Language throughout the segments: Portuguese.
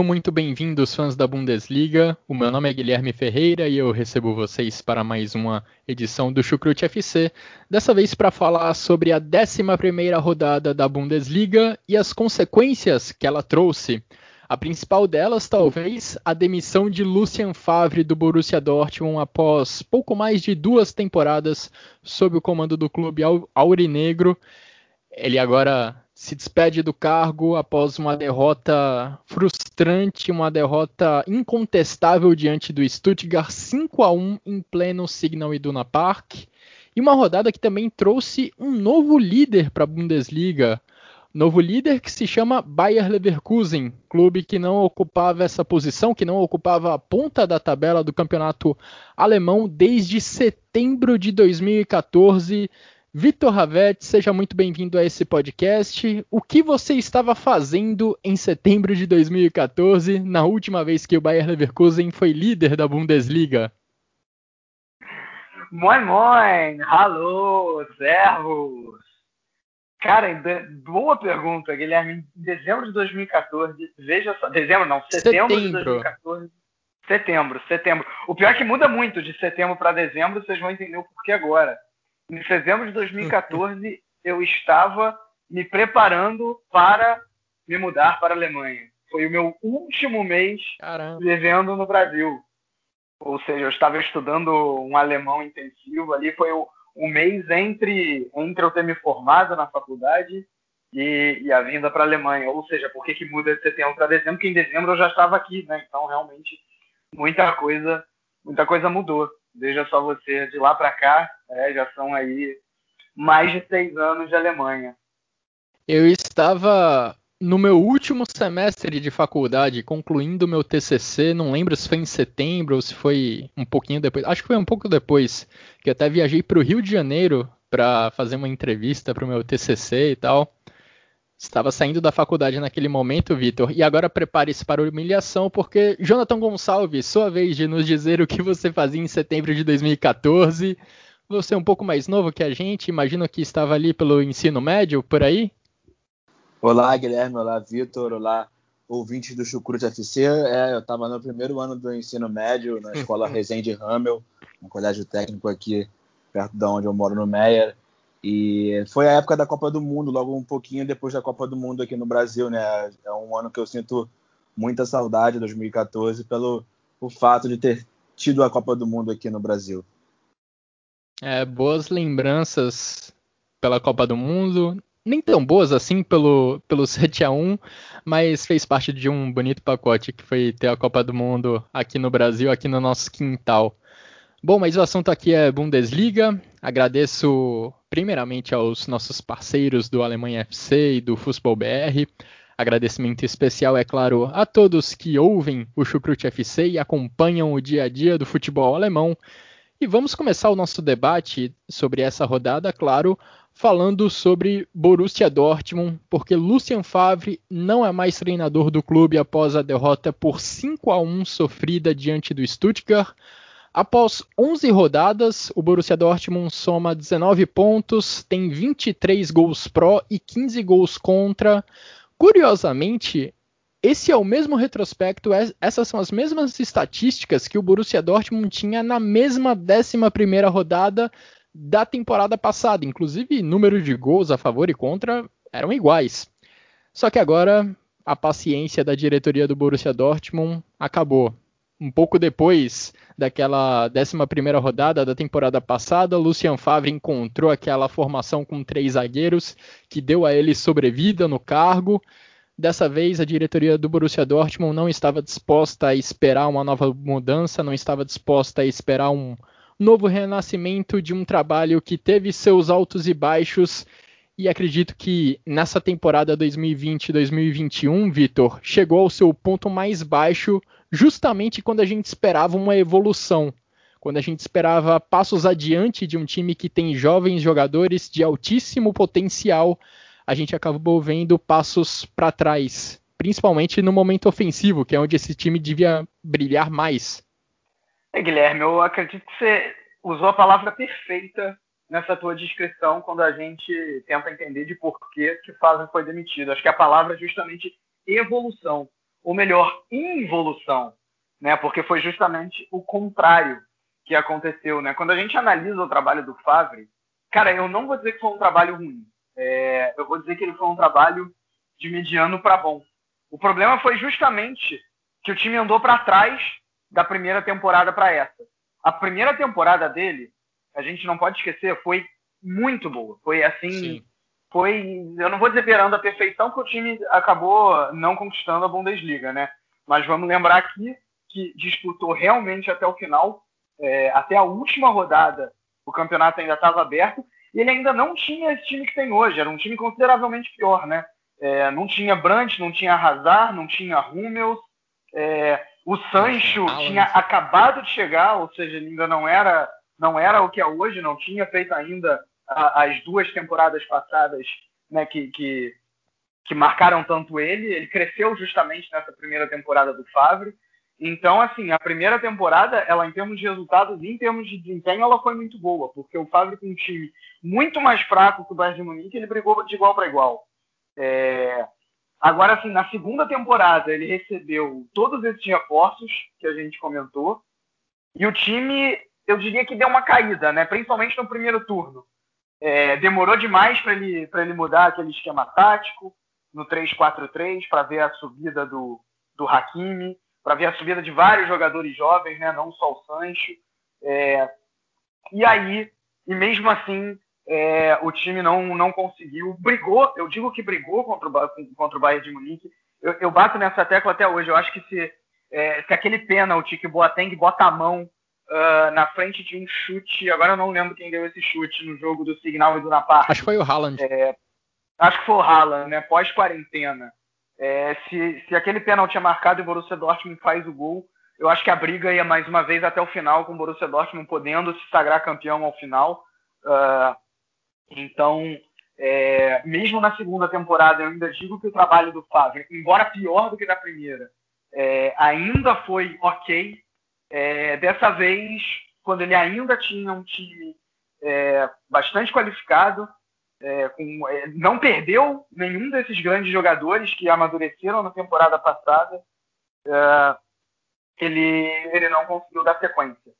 Sejam muito bem-vindos, fãs da Bundesliga. O meu nome é Guilherme Ferreira e eu recebo vocês para mais uma edição do Chucrute FC. Dessa vez para falar sobre a 11 rodada da Bundesliga e as consequências que ela trouxe. A principal delas, talvez, a demissão de Lucien Favre do Borussia Dortmund após pouco mais de duas temporadas sob o comando do clube aurinegro. Ele agora se despede do cargo após uma derrota frustrante, uma derrota incontestável diante do Stuttgart 5 a 1 em pleno Signal Iduna Park. E uma rodada que também trouxe um novo líder para a Bundesliga. Novo líder que se chama Bayer Leverkusen, clube que não ocupava essa posição, que não ocupava a ponta da tabela do campeonato alemão desde setembro de 2014 Vitor Ravetti, seja muito bem-vindo a esse podcast. O que você estava fazendo em setembro de 2014, na última vez que o Bayer Leverkusen foi líder da Bundesliga? Moin, moin! Alô, servos! Cara, boa pergunta, Guilherme. Em dezembro de 2014, veja só. Dezembro não, setembro, setembro. de 2014. Setembro, setembro. O pior é que muda muito de setembro para dezembro, vocês vão entender o porquê agora em dezembro de 2014, eu estava me preparando para me mudar para a Alemanha. Foi o meu último mês Caramba. vivendo no Brasil. Ou seja, eu estava estudando um alemão intensivo ali. Foi o, o mês entre, entre eu ter me formado na faculdade e, e a vinda para a Alemanha. Ou seja, por que, que muda de setembro para dezembro? Porque em dezembro eu já estava aqui, né? Então, realmente, muita coisa, muita coisa mudou. Veja só você, de lá para cá, é, já são aí mais de seis anos de Alemanha. Eu estava no meu último semestre de faculdade, concluindo meu TCC, não lembro se foi em setembro ou se foi um pouquinho depois, acho que foi um pouco depois, que até viajei para o Rio de Janeiro para fazer uma entrevista para o meu TCC e tal. Estava saindo da faculdade naquele momento, Vitor, e agora prepare-se para a humilhação, porque Jonathan Gonçalves, sua vez de nos dizer o que você fazia em setembro de 2014. Você é um pouco mais novo que a gente, imagino que estava ali pelo ensino médio, por aí? Olá, Guilherme, olá, Vitor, olá, ouvintes do Chucrute FC. É, eu estava no primeiro ano do ensino médio, na escola Resende Ramel, um colégio técnico aqui perto de onde eu moro, no Meyer. E foi a época da Copa do Mundo, logo um pouquinho depois da Copa do Mundo aqui no Brasil, né? É um ano que eu sinto muita saudade, 2014, pelo o fato de ter tido a Copa do Mundo aqui no Brasil. É, boas lembranças pela Copa do Mundo, nem tão boas assim pelo, pelo 7 a 1 mas fez parte de um bonito pacote que foi ter a Copa do Mundo aqui no Brasil, aqui no nosso quintal. Bom, mas o assunto aqui é Bundesliga. Agradeço primeiramente aos nossos parceiros do Alemanha FC e do Futebol BR. Agradecimento especial, é claro, a todos que ouvem o Chucrute FC e acompanham o dia a dia do futebol alemão. E vamos começar o nosso debate sobre essa rodada, claro, falando sobre Borussia Dortmund, porque Lucien Favre não é mais treinador do clube após a derrota por 5 a 1 sofrida diante do Stuttgart. Após 11 rodadas, o Borussia Dortmund soma 19 pontos, tem 23 gols pró e 15 gols contra. Curiosamente, esse é o mesmo retrospecto, essas são as mesmas estatísticas que o Borussia Dortmund tinha na mesma 11ª rodada da temporada passada. Inclusive, número de gols a favor e contra eram iguais. Só que agora a paciência da diretoria do Borussia Dortmund acabou um pouco depois daquela 11 rodada da temporada passada, Lucian Favre encontrou aquela formação com três zagueiros que deu a ele sobrevida no cargo. Dessa vez, a diretoria do Borussia Dortmund não estava disposta a esperar uma nova mudança, não estava disposta a esperar um novo renascimento de um trabalho que teve seus altos e baixos. E acredito que nessa temporada 2020-2021, Vitor, chegou ao seu ponto mais baixo, justamente quando a gente esperava uma evolução, quando a gente esperava passos adiante de um time que tem jovens jogadores de altíssimo potencial, a gente acabou vendo passos para trás, principalmente no momento ofensivo, que é onde esse time devia brilhar mais. É, Guilherme, eu acredito que você usou a palavra perfeita nessa tua descrição quando a gente tenta entender de por que que Favre foi demitido. Acho que a palavra é justamente evolução, ou melhor, involução, né? Porque foi justamente o contrário que aconteceu, né? Quando a gente analisa o trabalho do Favre, cara, eu não vou dizer que foi um trabalho ruim. É, eu vou dizer que ele foi um trabalho de mediano para bom. O problema foi justamente que o time andou para trás da primeira temporada para essa. A primeira temporada dele, a gente não pode esquecer, foi muito boa. Foi assim, Sim. Foi, eu não vou dizer beirando a perfeição, porque o time acabou não conquistando a Bundesliga, né? Mas vamos lembrar aqui que disputou realmente até o final é, até a última rodada, o campeonato ainda estava aberto e ele ainda não tinha esse time que tem hoje. Era um time consideravelmente pior, né? É, não tinha Brandt, não tinha Hazard, não tinha Hummels. É, o Sancho tinha acabado de chegar, ou seja, ele ainda não era, não era o que é hoje, não tinha feito ainda as duas temporadas passadas né, que, que, que marcaram tanto ele. Ele cresceu justamente nessa primeira temporada do Favre. Então, assim, a primeira temporada, ela em termos de resultados e em termos de desempenho, ela foi muito boa, porque o Fábio com um time muito mais fraco que o Bayern de Munique, ele brigou de igual para igual. É... Agora, assim, na segunda temporada, ele recebeu todos esses reforços que a gente comentou, e o time, eu diria que deu uma caída, né? Principalmente no primeiro turno. É... demorou demais para ele, ele mudar aquele esquema tático no 3-4-3 para ver a subida do, do Hakimi para ver a subida de vários jogadores jovens, né, não só o Sancho. É, e aí, e mesmo assim, é, o time não, não conseguiu, brigou, eu digo que brigou contra o, contra o Bayern de Munique. Eu, eu bato nessa tecla até hoje. Eu acho que se, é, se aquele pênalti que o Boateng bota a mão uh, na frente de um chute, agora eu não lembro quem deu esse chute no jogo do Signal e do Napar. Acho que foi o Haaland. É, acho que foi o Haaland, né? Pós-quarentena. É, se, se aquele pênalti é marcado e o Borussia Dortmund faz o gol, eu acho que a briga ia mais uma vez até o final, com o Borussia Dortmund podendo se sagrar campeão ao final. Uh, então, é, mesmo na segunda temporada, eu ainda digo que o trabalho do Favre, embora pior do que na primeira, é, ainda foi ok. É, dessa vez, quando ele ainda tinha um time é, bastante qualificado, é, com, é, não perdeu nenhum desses grandes jogadores que amadureceram na temporada passada. É, ele, ele não conseguiu dar sequência.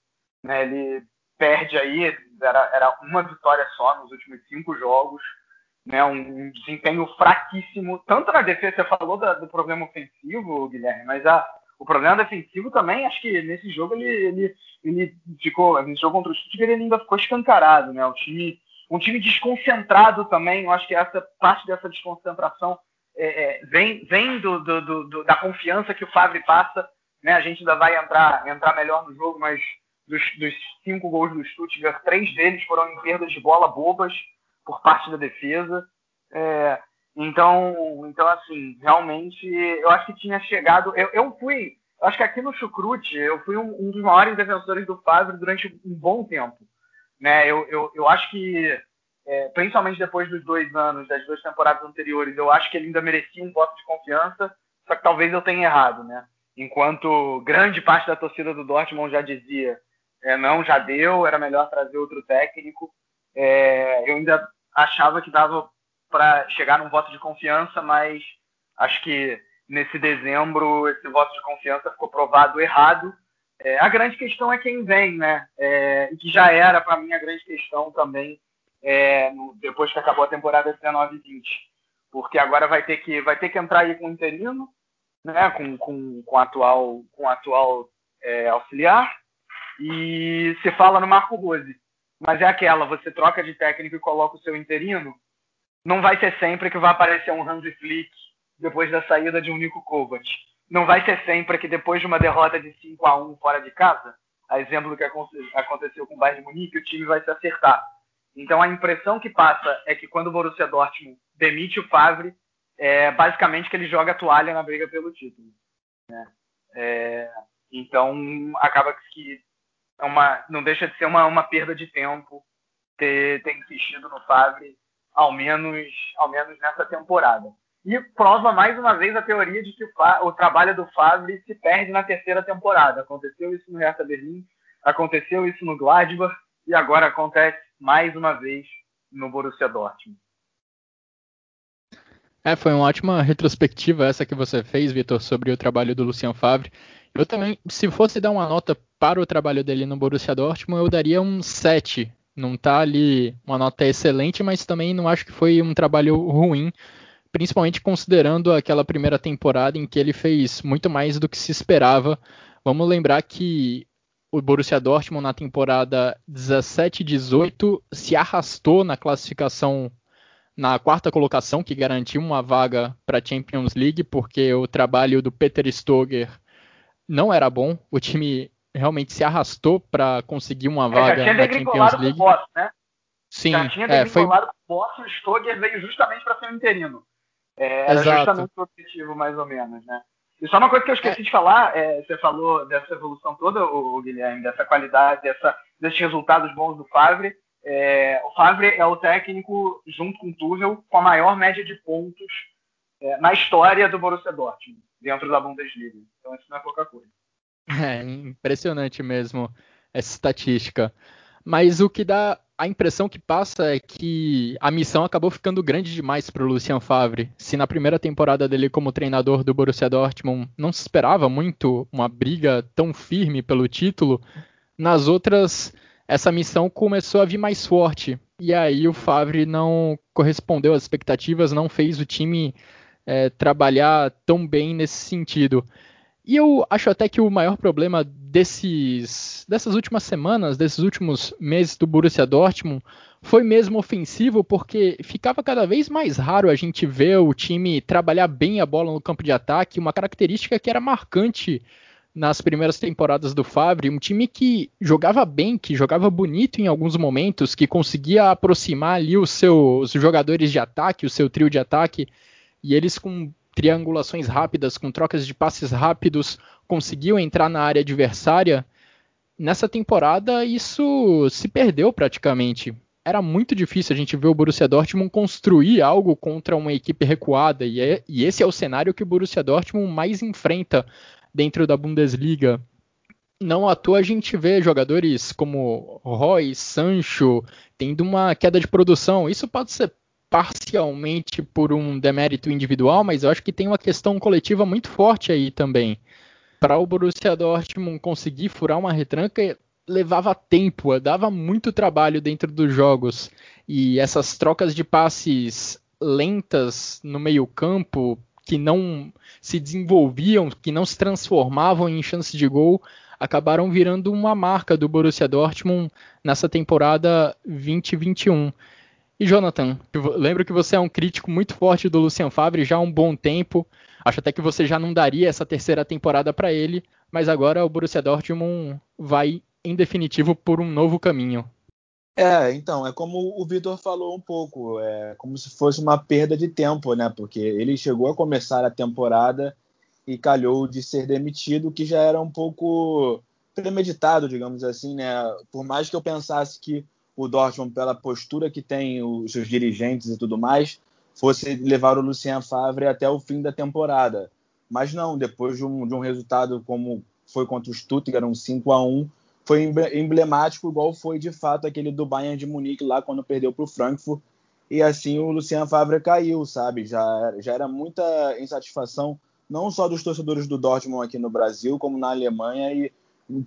Né? Ele perde aí, era, era uma vitória só nos últimos cinco jogos. Né, um, um desempenho fraquíssimo, tanto na defesa, você falou da, do problema ofensivo, Guilherme, mas a, o problema defensivo também, acho que nesse jogo ele, ele, ele ficou, nesse jogo contra o Stuttgart ele ainda ficou escancarado, né, o time um time desconcentrado também. Eu acho que essa parte dessa desconcentração é, é, vem, vem do, do, do, da confiança que o Favre passa. Né? A gente ainda vai entrar, entrar melhor no jogo, mas dos, dos cinco gols do Stuttgart, três deles foram em perdas de bola bobas por parte da defesa. É, então, então, assim, realmente, eu acho que tinha chegado. Eu, eu fui, acho que aqui no Chucrute, eu fui um, um dos maiores defensores do Favre durante um bom tempo. Né? Eu, eu, eu acho que, é, principalmente depois dos dois anos, das duas temporadas anteriores, eu acho que ele ainda merecia um voto de confiança, só que talvez eu tenha errado, né? Enquanto grande parte da torcida do Dortmund já dizia, é, não, já deu, era melhor trazer outro técnico, é, eu ainda achava que dava para chegar num voto de confiança, mas acho que nesse dezembro esse voto de confiança ficou provado errado é, a grande questão é quem vem, né? É, que já era, para mim, a grande questão também é, no, depois que acabou a temporada 19 e 20. Porque agora vai ter que, vai ter que entrar aí com o interino, né? com, com, com atual, com atual é, auxiliar. E se fala no Marco Rose. Mas é aquela, você troca de técnico e coloca o seu interino, não vai ser sempre que vai aparecer um Hansi Flick depois da saída de um Nico Kovac não vai ser sempre que depois de uma derrota de 5 a 1 fora de casa, a exemplo do que aconteceu com o Bayern de Munique, o time vai se acertar. Então a impressão que passa é que quando o Borussia Dortmund demite o Favre, é basicamente que ele joga a toalha na briga pelo título. Né? É, então acaba que é uma, não deixa de ser uma, uma perda de tempo ter, ter insistido no Favre, ao menos, ao menos nessa temporada. E prova mais uma vez a teoria de que o, o trabalho do Favre se perde na terceira temporada. Aconteceu isso no Hertha Berlim, aconteceu isso no Gladbach e agora acontece mais uma vez no Borussia Dortmund. É, foi uma ótima retrospectiva essa que você fez, Vitor, sobre o trabalho do Lucian Favre. Eu também, se fosse dar uma nota para o trabalho dele no Borussia Dortmund, eu daria um 7. Não tá ali uma nota excelente, mas também não acho que foi um trabalho ruim, principalmente considerando aquela primeira temporada em que ele fez muito mais do que se esperava. Vamos lembrar que o Borussia Dortmund na temporada 17-18 se arrastou na classificação na quarta colocação, que garantiu uma vaga para a Champions League, porque o trabalho do Peter Stoger não era bom. O time realmente se arrastou para conseguir uma vaga é, na Champions League. Boss, né? Sim, já tinha é, foi... o Boss, o Stoger veio justamente para ser um interino. É, era Exato. justamente o objetivo, mais ou menos, né? E só uma coisa que eu esqueci é. de falar, é, você falou dessa evolução toda, o, Guilherme, dessa qualidade, dessa, desses resultados bons do Favre. É, o Favre é o técnico, junto com o Tuchel, com a maior média de pontos é, na história do Borussia Dortmund, dentro da Bundesliga. Então isso não é pouca coisa. É impressionante mesmo essa estatística. Mas o que dá a impressão que passa é que a missão acabou ficando grande demais para o Lucien Favre. Se na primeira temporada dele como treinador do Borussia Dortmund não se esperava muito uma briga tão firme pelo título, nas outras essa missão começou a vir mais forte. E aí o Favre não correspondeu às expectativas, não fez o time é, trabalhar tão bem nesse sentido. E eu acho até que o maior problema desses, dessas últimas semanas, desses últimos meses do Borussia Dortmund, foi mesmo ofensivo, porque ficava cada vez mais raro a gente ver o time trabalhar bem a bola no campo de ataque, uma característica que era marcante nas primeiras temporadas do Favre, um time que jogava bem, que jogava bonito em alguns momentos, que conseguia aproximar ali os seus jogadores de ataque, o seu trio de ataque, e eles com triangulações rápidas, com trocas de passes rápidos, conseguiu entrar na área adversária. Nessa temporada, isso se perdeu praticamente. Era muito difícil a gente ver o Borussia Dortmund construir algo contra uma equipe recuada, e, é, e esse é o cenário que o Borussia Dortmund mais enfrenta dentro da Bundesliga. Não à toa a gente vê jogadores como Roy, Sancho, tendo uma queda de produção. Isso pode ser parcialmente por um demérito individual, mas eu acho que tem uma questão coletiva muito forte aí também. Para o Borussia Dortmund conseguir furar uma retranca, levava tempo, dava muito trabalho dentro dos jogos. E essas trocas de passes lentas no meio-campo, que não se desenvolviam, que não se transformavam em chances de gol, acabaram virando uma marca do Borussia Dortmund nessa temporada 2021. E Jonathan, lembro que você é um crítico muito forte do Lucien Favre já há um bom tempo. Acho até que você já não daria essa terceira temporada para ele, mas agora o Borussia Dortmund vai em definitivo por um novo caminho. É, então, é como o Vitor falou um pouco, é como se fosse uma perda de tempo, né? Porque ele chegou a começar a temporada e calhou de ser demitido, que já era um pouco premeditado, digamos assim, né? Por mais que eu pensasse que o Dortmund, pela postura que tem os seus dirigentes e tudo mais, fosse levar o Lucien Favre até o fim da temporada. Mas não, depois de um, de um resultado como foi contra o Stuttgart, um 5 a 1 foi emblemático, igual foi de fato aquele do Bayern de Munique lá quando perdeu para o Frankfurt. E assim o Lucien Favre caiu, sabe? Já, já era muita insatisfação, não só dos torcedores do Dortmund aqui no Brasil, como na Alemanha e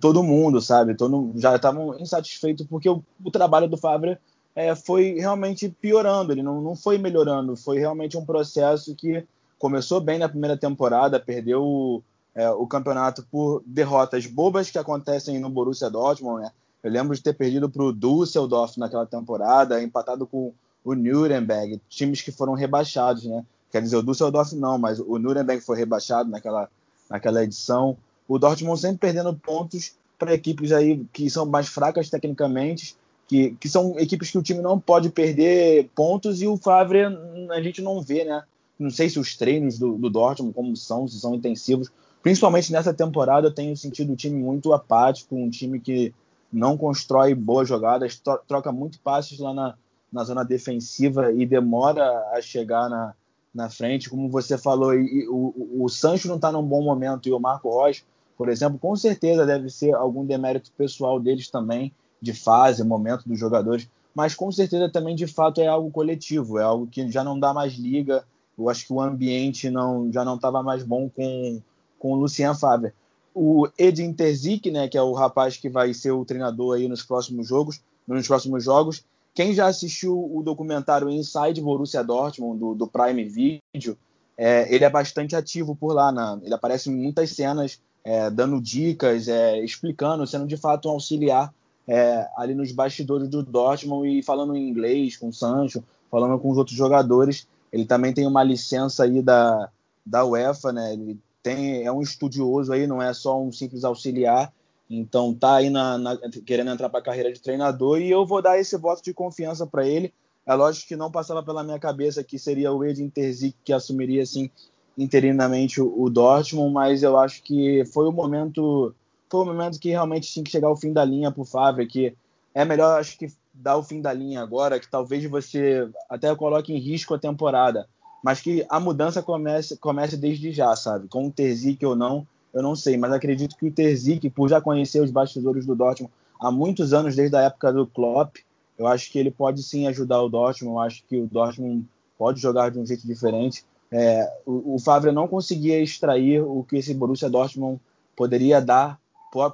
todo mundo, sabe? Todo, já estavam insatisfeitos porque o, o, trabalho do Fábio é, foi realmente piorando, ele não, não foi melhorando, foi realmente um processo que começou bem na primeira temporada, perdeu o, é, o campeonato por derrotas bobas que acontecem no Borussia Dortmund, né? Eu lembro de ter perdido para o Düsseldorf naquela temporada, empatado com o Nuremberg, times que foram rebaixados, né? Quer dizer, o Düsseldorf não, mas o Nuremberg foi rebaixado naquela, naquela edição o Dortmund sempre perdendo pontos para equipes aí que são mais fracas tecnicamente, que, que são equipes que o time não pode perder pontos e o Favre a gente não vê, né? Não sei se os treinos do, do Dortmund como são, se são intensivos. Principalmente nessa temporada, eu tenho sentido o time muito apático, um time que não constrói boas jogadas, troca muito passes lá na, na zona defensiva e demora a chegar na, na frente. Como você falou, e, o, o Sancho não está num bom momento e o Marco Rocha, por exemplo, com certeza deve ser algum demérito pessoal deles também, de fase, momento dos jogadores, mas com certeza também de fato é algo coletivo, é algo que já não dá mais liga. Eu acho que o ambiente não, já não estava mais bom com, com o Lucien Favre. O Edin Terzic, né, que é o rapaz que vai ser o treinador aí nos próximos jogos, nos próximos jogos, quem já assistiu o documentário Inside Borussia Dortmund, do, do Prime Video, é, ele é bastante ativo por lá. Na, ele aparece em muitas cenas é, dando dicas, é, explicando, sendo de fato um auxiliar é, ali nos bastidores do Dortmund e falando em inglês com o Sancho, falando com os outros jogadores. Ele também tem uma licença aí da, da UEFA, né? Ele tem, é um estudioso aí, não é só um simples auxiliar. Então tá aí na, na, querendo entrar para a carreira de treinador e eu vou dar esse voto de confiança para ele. É lógico que não passava pela minha cabeça que seria o Edin Terzic que assumiria assim interinamente o, Dortmund, mas eu acho que foi o momento foi o momento que realmente tinha que chegar ao fim da linha para o Favre, que é melhor acho que dar o fim da linha agora, que talvez você até coloque em risco a temporada, mas que a mudança comece comece desde já, sabe? Com o Terzic ou não, eu não sei, mas acredito que o Terzic, por já conhecer os bastidores do Dortmund há muitos anos, desde a época do Klopp, eu acho que ele pode sim ajudar o Dortmund, eu acho que o Dortmund pode jogar de um jeito diferente. É, o, o Favre não conseguia extrair o que esse Borussia Dortmund poderia dar,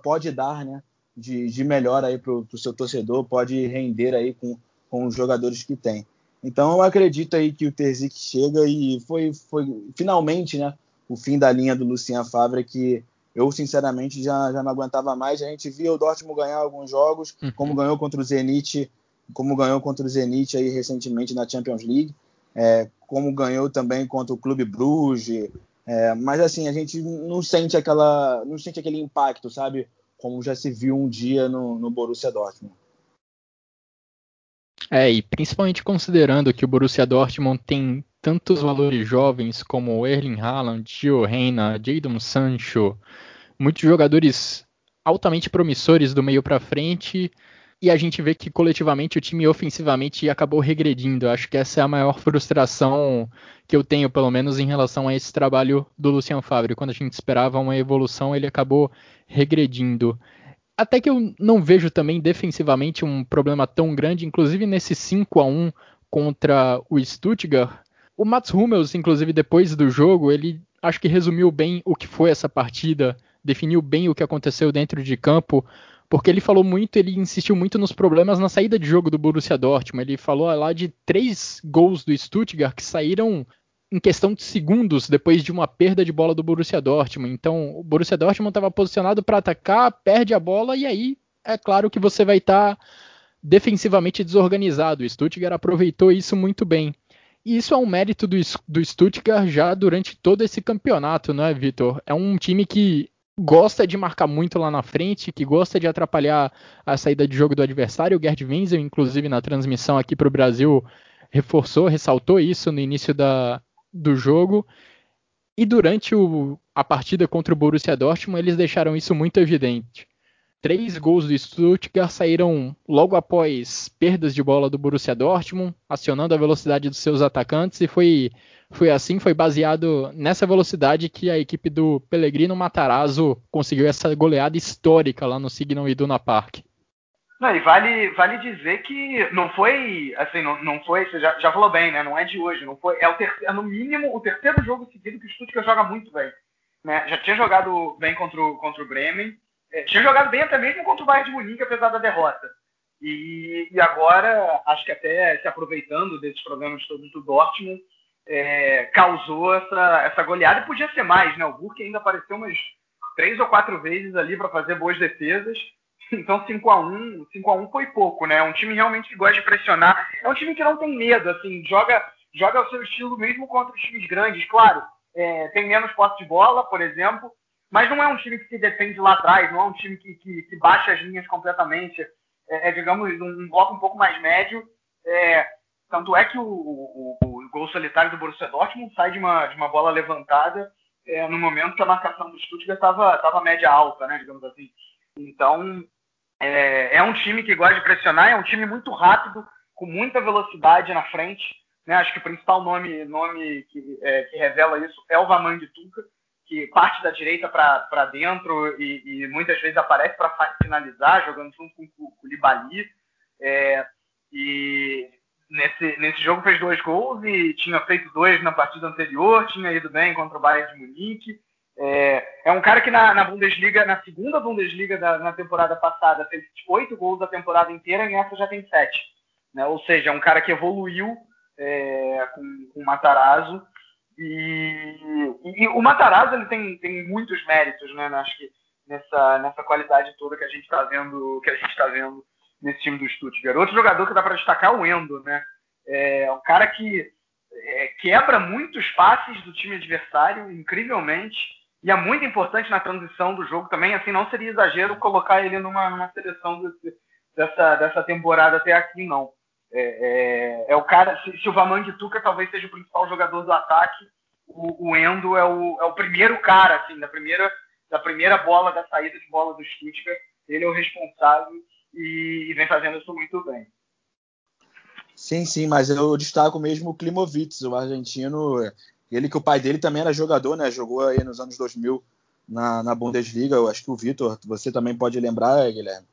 pode dar, né, de, de melhor aí para o seu torcedor, pode render aí com, com os jogadores que tem. Então eu acredito aí que o Terzic chega e foi, foi finalmente, né, o fim da linha do Lucien Favre, que eu sinceramente já, já não aguentava mais. A gente via o Dortmund ganhar alguns jogos, uhum. como ganhou contra o Zenit, como ganhou contra o Zenit aí recentemente na Champions League, é, como ganhou também contra o Clube Bruges. É, mas assim, a gente não sente aquela, não sente aquele impacto, sabe? Como já se viu um dia no, no Borussia Dortmund. É, e principalmente considerando que o Borussia Dortmund tem tantos valores jovens como Erling Haaland, Gio Reina, Jadon Sancho, muitos jogadores altamente promissores do meio para frente, e a gente vê que coletivamente o time ofensivamente acabou regredindo. Acho que essa é a maior frustração que eu tenho, pelo menos em relação a esse trabalho do Lucian Favre. Quando a gente esperava uma evolução, ele acabou regredindo. Até que eu não vejo também defensivamente um problema tão grande, inclusive nesse 5 a 1 contra o Stuttgart, o Mats Hummels, inclusive, depois do jogo, ele acho que resumiu bem o que foi essa partida, definiu bem o que aconteceu dentro de campo, porque ele falou muito, ele insistiu muito nos problemas na saída de jogo do Borussia Dortmund. Ele falou lá de três gols do Stuttgart que saíram em questão de segundos depois de uma perda de bola do Borussia Dortmund. Então, o Borussia Dortmund estava posicionado para atacar, perde a bola e aí é claro que você vai estar tá defensivamente desorganizado. O Stuttgart aproveitou isso muito bem. E isso é um mérito do, do Stuttgart já durante todo esse campeonato, não é, Vitor? É um time que gosta de marcar muito lá na frente, que gosta de atrapalhar a saída de jogo do adversário. O Gerd Wenzel, inclusive, na transmissão aqui para o Brasil, reforçou, ressaltou isso no início da, do jogo. E durante o, a partida contra o Borussia Dortmund, eles deixaram isso muito evidente. Três gols do Stuttgart saíram logo após perdas de bola do Borussia Dortmund, acionando a velocidade dos seus atacantes, e foi, foi assim, foi baseado nessa velocidade que a equipe do Pellegrino Matarazzo conseguiu essa goleada histórica lá no Signal Iduna Park. Não, e vale, vale dizer que não foi, assim, não, não foi, você já, já falou bem, né? Não é de hoje, não foi, é, o terceiro, é no mínimo o terceiro jogo seguido que o Stuttgart joga muito bem. Né? Já tinha jogado bem contra o, contra o Bremen, é, tinha jogado bem até mesmo contra o Bayern de Munique, apesar da derrota. E, e agora, acho que até se aproveitando desses problemas todos do Dortmund, é, causou essa, essa goleada e podia ser mais, né? O Burke ainda apareceu umas três ou quatro vezes ali para fazer boas defesas. Então 5 a 1 5 a 1 foi pouco, né? Um time realmente que gosta de pressionar. É um time que não tem medo, assim, joga, joga o seu estilo mesmo contra os times grandes. Claro, é, tem menos posse de bola, por exemplo, mas não é um time que se defende lá atrás, não é um time que, que, que baixa as linhas completamente. É, é digamos, um, um, bloco um pouco mais médio. É, tanto é que o, o, o, gol solitário do Borussia Dortmund sai de uma, de uma bola levantada é, no momento que a marcação do Stuttgart estava tava média alta, né, digamos assim. Então, é, é, um time que gosta de pressionar, é um time muito rápido, com muita velocidade na frente. Né? Acho que o principal nome, nome que, é, que revela isso é o Vaman de Tuca, que parte da direita para dentro e, e, muitas vezes aparece para finalizar, jogando junto com o Koulibaly. É, e nesse, nesse jogo fez dois gols e tinha feito dois na partida anterior, tinha ido bem contra o Bayern de Munique. É, é um cara que na, na, Bundesliga, na segunda Bundesliga da, na temporada passada, fez oito gols da temporada inteira e nessa já tem sete. Né? Ou seja, é um cara que evoluiu é, com, com o Matarazzo e, e, o Matarazzo ele tem, tem muitos méritos, né? Acho que nessa, nessa qualidade toda que a gente está vendo, que a gente está vendo nesse time do Stuttgart. Outro jogador que dá para destacar é o Endo, né? É um cara que é, quebra muitos passes do time adversário, incrivelmente, e é muito importante na transição do jogo também. Assim, não seria exagero colocar ele numa, numa seleção desse, dessa, dessa temporada até aqui, não. É, é, é o cara, se, se o Vaman Tuca talvez seja o principal jogador do ataque, o, o Endo é o, é o primeiro cara, assim, da primeira, da primeira bola, da saída de bola do Stuttgart, ele é o responsável e, e vem fazendo isso muito bem. Sim, sim, mas eu destaco mesmo o Klimovic, o argentino, ele que o pai dele também era jogador, né, jogou aí nos anos 2000 na, na Bundesliga, eu acho que o Vitor, você também pode lembrar, Guilherme,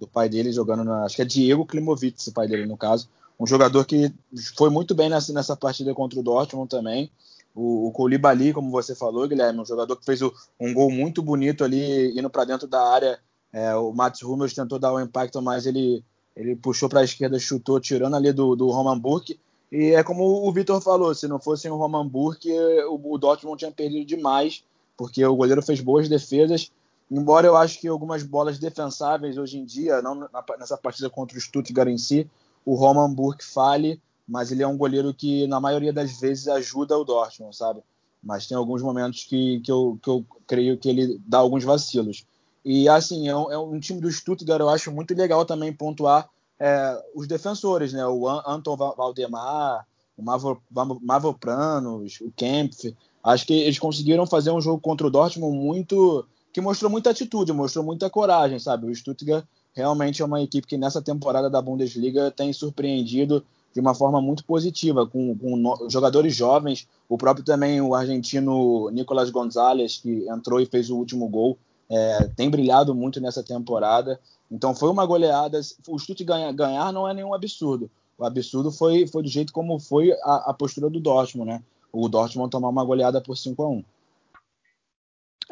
do pai dele jogando na. Acho que é Diego Klimovic, o pai dele, no caso. Um jogador que foi muito bem nessa, nessa partida contra o Dortmund também. O, o Koulibaly, como você falou, Guilherme, um jogador que fez o, um gol muito bonito ali, indo para dentro da área. É, o Mats Hummels tentou dar um impacto, mas ele, ele puxou para a esquerda, chutou, tirando ali do, do Roman Burke. E é como o Vitor falou, se não fosse o Roman Burke, o, o Dortmund tinha perdido demais, porque o goleiro fez boas defesas Embora eu acho que algumas bolas defensáveis hoje em dia, não nessa partida contra o Stuttgart em si, o Roman Burke fale, mas ele é um goleiro que na maioria das vezes ajuda o Dortmund, sabe? Mas tem alguns momentos que, que, eu, que eu creio que ele dá alguns vacilos. E assim, é um, é um time do Stuttgart, eu acho muito legal também pontuar é, os defensores, né? O Anton Valdemar, o Mavo, Mavropanos, o Kempf. Acho que eles conseguiram fazer um jogo contra o Dortmund muito que mostrou muita atitude, mostrou muita coragem, sabe? O Stuttgart realmente é uma equipe que nessa temporada da Bundesliga tem surpreendido de uma forma muito positiva, com, com jogadores jovens, o próprio também o argentino Nicolas Gonzalez, que entrou e fez o último gol, é, tem brilhado muito nessa temporada. Então foi uma goleada. O Stuttgart ganhar, ganhar não é nenhum absurdo. O absurdo foi, foi do jeito como foi a, a postura do Dortmund, né? O Dortmund tomar uma goleada por 5 a 1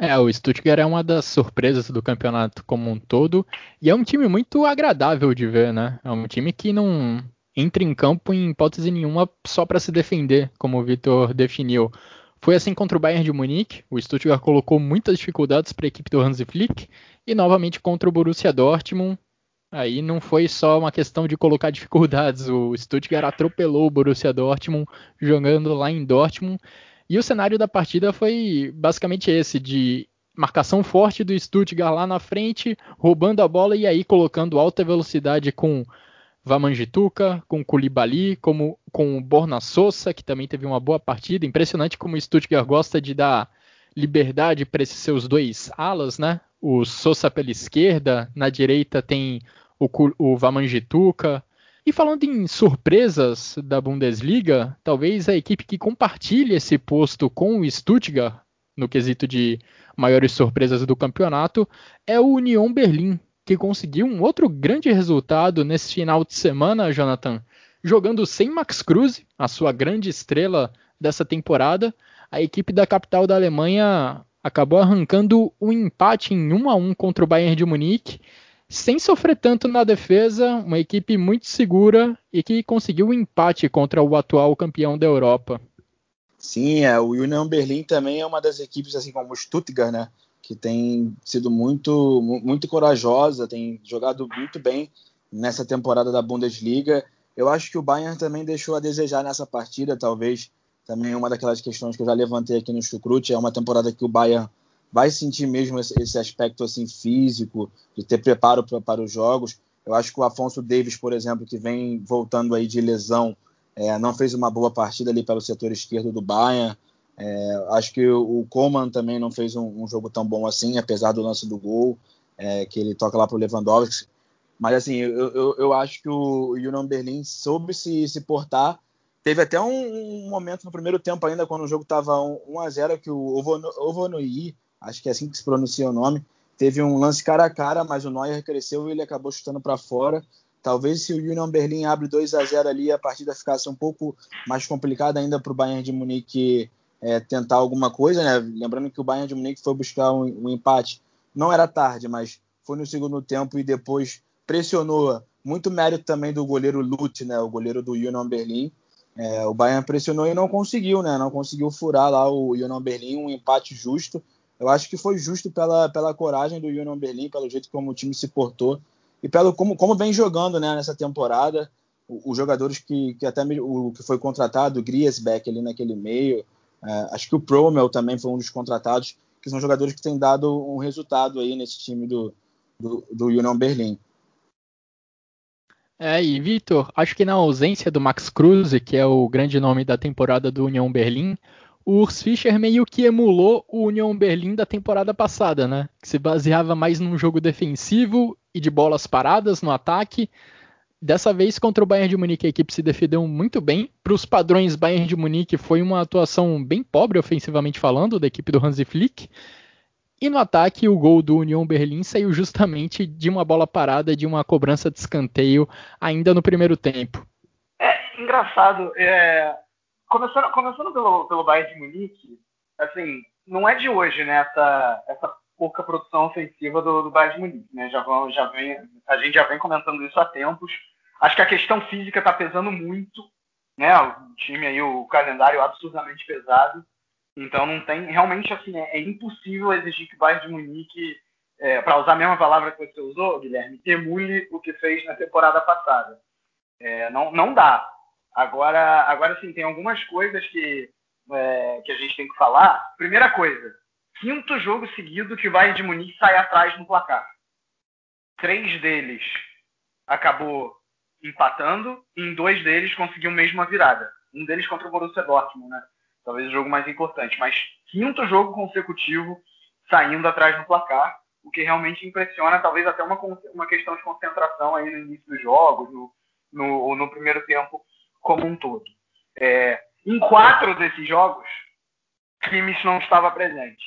é, o Stuttgart é uma das surpresas do campeonato como um todo e é um time muito agradável de ver, né? É um time que não entra em campo em hipótese nenhuma só para se defender, como o Vitor definiu. Foi assim contra o Bayern de Munique, o Stuttgart colocou muitas dificuldades para a equipe do Hansi Flick e novamente contra o Borussia Dortmund. Aí não foi só uma questão de colocar dificuldades, o Stuttgart atropelou o Borussia Dortmund jogando lá em Dortmund e o cenário da partida foi basicamente esse, de marcação forte do Stuttgart lá na frente, roubando a bola e aí colocando alta velocidade com Vamangituka, com Koulibaly, como, com Borna Sosa, que também teve uma boa partida. Impressionante como o Stuttgart gosta de dar liberdade para esses seus dois alas, né? O Sosa pela esquerda, na direita tem o, o Vamangituka, e falando em surpresas da Bundesliga, talvez a equipe que compartilhe esse posto com o Stuttgart, no quesito de maiores surpresas do campeonato, é o Union Berlim, que conseguiu um outro grande resultado nesse final de semana, Jonathan. Jogando sem Max Kruse, a sua grande estrela dessa temporada, a equipe da capital da Alemanha acabou arrancando um empate em 1 a 1 contra o Bayern de Munique sem sofrer tanto na defesa, uma equipe muito segura e que conseguiu um empate contra o atual campeão da Europa. Sim, é, o Union Berlin também é uma das equipes, assim como o Stuttgart, né, que tem sido muito, muito corajosa, tem jogado muito bem nessa temporada da Bundesliga. Eu acho que o Bayern também deixou a desejar nessa partida, talvez também uma daquelas questões que eu já levantei aqui no Chucrute, é uma temporada que o Bayern vai sentir mesmo esse, esse aspecto assim físico, de ter preparo para os jogos. Eu acho que o Afonso Davis, por exemplo, que vem voltando aí de lesão, é, não fez uma boa partida ali pelo setor esquerdo do Bayern. É, acho que o Coman também não fez um, um, jogo tão bom assim, apesar do lance do gol, é, que ele toca lá para o Lewandowski. Mas assim, eu, eu, eu, acho que o Union Berlin soube se, se portar. Teve até um, um, momento no primeiro tempo ainda, quando o jogo estava 1 a 0 que o Ovonoi, acho que é assim que se pronuncia o nome, teve um lance cara a cara, mas o Neuer cresceu e ele acabou chutando para fora. Talvez se o Union Berlin abre 2 a 0 ali, a partida ficasse um pouco mais complicada ainda para o Bayern de Munique é, tentar alguma coisa, né? Lembrando que o Bayern de Munique foi buscar um, um, empate, não era tarde, mas foi no segundo tempo e depois pressionou. Muito mérito também do goleiro Lute, né? O goleiro do Union Berlin. É, o Bayern pressionou e não conseguiu, né? Não conseguiu furar lá o Union Berlin, um empate justo. Eu acho que foi justo pela, pela coragem do Union Berlin, pelo jeito como o time se portou e pelo como, como vem jogando né, nessa temporada. Os jogadores que, que até o que foi contratado, o Griesbeck ali naquele meio, é, acho que o Promel também foi um dos contratados, que são jogadores que têm dado um resultado aí nesse time do, do, do Union Berlin. É, e Vitor, acho que na ausência do Max Cruz, que é o grande nome da temporada do Union Berlin, o Urs Fischer meio que emulou o Union Berlin da temporada passada, né? Que se baseava mais num jogo defensivo e de bolas paradas no ataque. Dessa vez contra o Bayern de Munique a equipe se defendeu muito bem. Para os padrões Bayern de Munique foi uma atuação bem pobre ofensivamente falando da equipe do Hansi Flick. E no ataque o gol do Union Berlin saiu justamente de uma bola parada, de uma cobrança de escanteio ainda no primeiro tempo. É engraçado. É começando, começando pelo, pelo Bayern de Munique, assim, não é de hoje, né, essa, essa pouca produção ofensiva do, do Bayern de Munique, né, já, vão, já vem, a gente já vem comentando isso há tempos, acho que a questão física está pesando muito, né, o time aí, o calendário absurdamente pesado, então não tem, realmente, assim, é, é impossível exigir que o Bayern de Munique, é, para usar a mesma palavra que você usou, Guilherme, emule o que fez na temporada passada. É, não, não dá. Agora, agora sim, tem algumas coisas que, é, que a gente tem que falar. Primeira coisa, quinto jogo seguido que o Bayern de Munique sai atrás no placar. Três deles acabou empatando, e em dois deles conseguiu mesmo a virada. Um deles contra o Borussia Dortmund, né? Talvez o jogo mais importante. Mas quinto jogo consecutivo saindo atrás no placar, o que realmente impressiona, talvez até uma, uma questão de concentração aí no início dos jogos, no, no, no primeiro tempo como um todo. É, em quatro desses jogos, Kimmich não estava presente.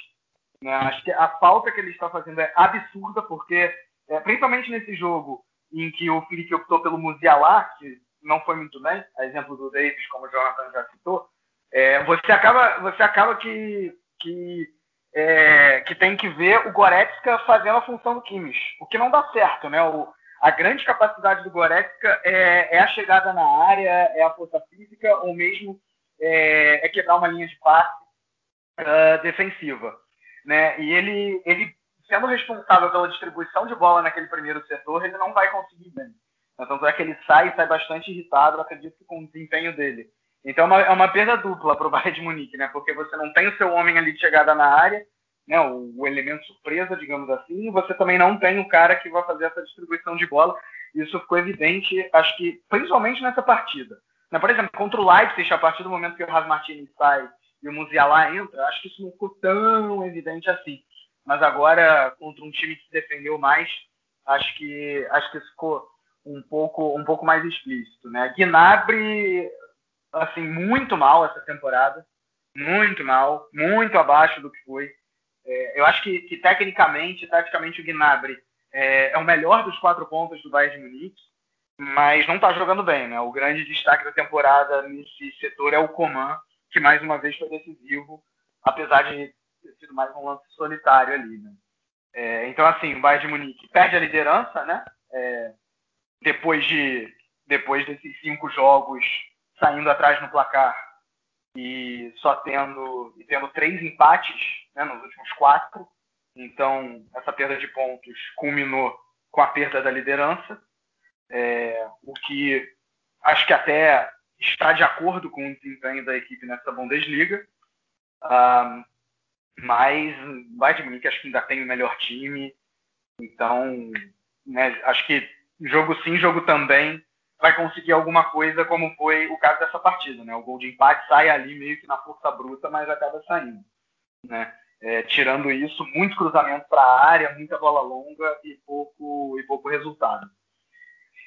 Né? Acho que a falta que ele está fazendo é absurda, porque, é, principalmente nesse jogo em que o Felipe optou pelo Musiala, que não foi muito bem, a exemplo do Davis, como o Jonathan já citou, é, você acaba, você acaba que, que, é, que tem que ver o Goretzka fazendo a função do Kimmich, o que não dá certo, né? O, a grande capacidade do Goretzka é, é, a chegada na área, é a força física, ou mesmo é, é quebrar uma linha de passe uh, defensiva. Né? E ele, ele, sendo responsável pela distribuição de bola naquele primeiro setor, ele não vai conseguir bem. Tanto é que ele sai e sai bastante irritado, acredito que com o desempenho dele. Então é uma, é uma perda dupla para o Bayern de Munique, né? porque você não tem o seu homem ali de chegada na área, né, o, o, elemento surpresa, digamos assim, você também não tem o cara que vai fazer essa distribuição de bola. Isso ficou evidente, acho que principalmente nessa partida. Né, por exemplo, contra o Leipzig, a partir do momento que o Ras Martinez sai e o Musiala entra, acho que isso não ficou tão evidente assim. Mas agora, contra um time que se defendeu mais, acho que, acho que isso ficou um pouco, um pouco mais explícito. Né? Gnabry, assim, muito mal essa temporada. Muito mal, muito abaixo do que foi. É, eu acho que, que, tecnicamente, taticamente, o Gnabry é, é, o melhor dos quatro pontos do Bayern de Munique, mas não está jogando bem. Né? O grande destaque da temporada nesse setor é o Coman, que mais uma vez foi decisivo, apesar de ter sido mais um lance solitário ali. Né? É, então, assim, o Bayern de Munique perde a liderança, né? É, depois, de, depois desses cinco jogos saindo atrás no placar e só tendo, e tendo três empates né, nos últimos quatro. Então, essa perda de pontos culminou com a perda da liderança, é, o que acho que até está de acordo com o desempenho da equipe nessa Bundesliga. Ah, Mas o Bayern de acho que ainda tem o melhor time. Então, né, acho que jogo sim, jogo também vai conseguir alguma coisa, como foi o caso dessa partida. Né? O gol de empate sai ali meio que na força bruta, mas acaba saindo. Né? É, tirando isso, muito cruzamento para a área, muita bola longa e pouco, e pouco resultado.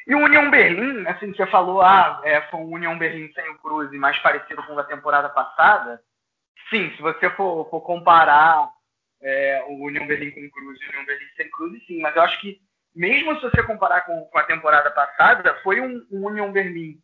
E o União Berlim, assim, você falou, ah, é, foi um União Berlim sem o Cruz e mais parecido com o da temporada passada. Sim, se você for, for comparar é, o União Berlim com o Cruz e o União Berlim sem Cruz, sim, mas eu acho que mesmo se você comparar com, com a temporada passada, foi um, um União Berlim.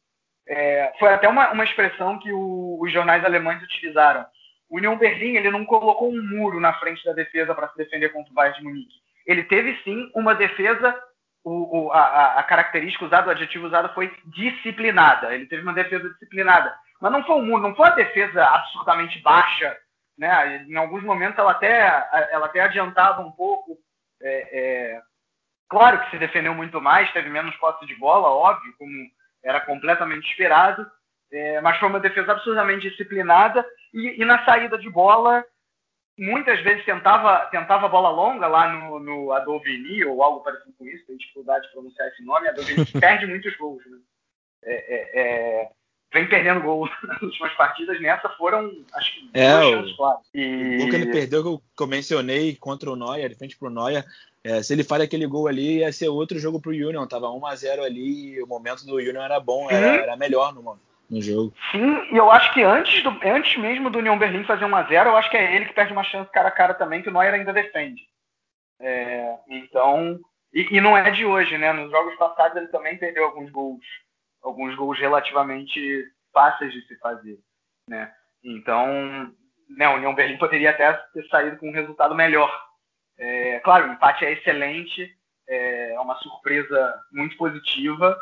É, foi até uma, uma expressão que o, os jornais alemães utilizaram. O União Berlim ele não colocou um muro na frente da defesa para se defender contra o Bayern de Munique. Ele teve sim uma defesa o, o, a, a, característica usada, o adjetivo usado foi disciplinada. Ele teve uma defesa disciplinada. Mas não foi um muro, não foi uma defesa absurdamente baixa. Né? Em alguns momentos ela até, ela até adiantava um pouco. É, é, claro que se defendeu muito mais, teve menos posse de bola, óbvio, como era completamente esperado. É, mas foi uma defesa absurdamente disciplinada. E, e na saída de bola, muitas vezes tentava, tentava bola longa lá no, no Adovini ou algo parecido com isso, tem dificuldade de pronunciar esse nome. Adovini perde muitos gols. Né? É, é, é, vem perdendo gols nas últimas partidas. Nessa foram, acho que, é, duas chances claras. E... O gol que ele perdeu, que eu, mencionei contra o Neuer, de frente pro Neuer, é, se ele falha aquele gol ali, ia ser outro jogo pro Union. Tava 1x0 ali e o momento do Union era bom, era, era melhor no momento no jogo. Sim, e eu acho que antes, do, antes mesmo do União Berlim fazer 1x0, eu acho que é ele que perde uma chance cara a cara também, que o Neuer ainda defende. É, então, e, e, não é de hoje, né? Nos jogos passados ele também perdeu alguns gols, alguns gols relativamente fáceis de se fazer, né? Então, né, o União Berlim poderia até ter saído com um resultado melhor. É, claro, o empate é excelente, é uma surpresa muito positiva.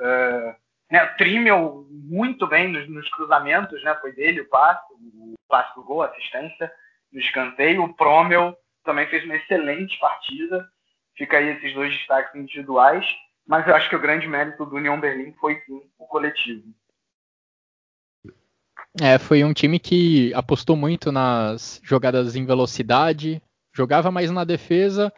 É, né, Trimmel muito bem nos, nos, cruzamentos, né, foi dele o passe, o passe do gol, assistência no escanteio. O Promel também fez uma excelente partida. Fica aí esses dois destaques individuais, mas eu acho que o grande mérito do União Berlim foi sim o coletivo. É, foi um time que apostou muito nas jogadas em velocidade, jogava mais na defesa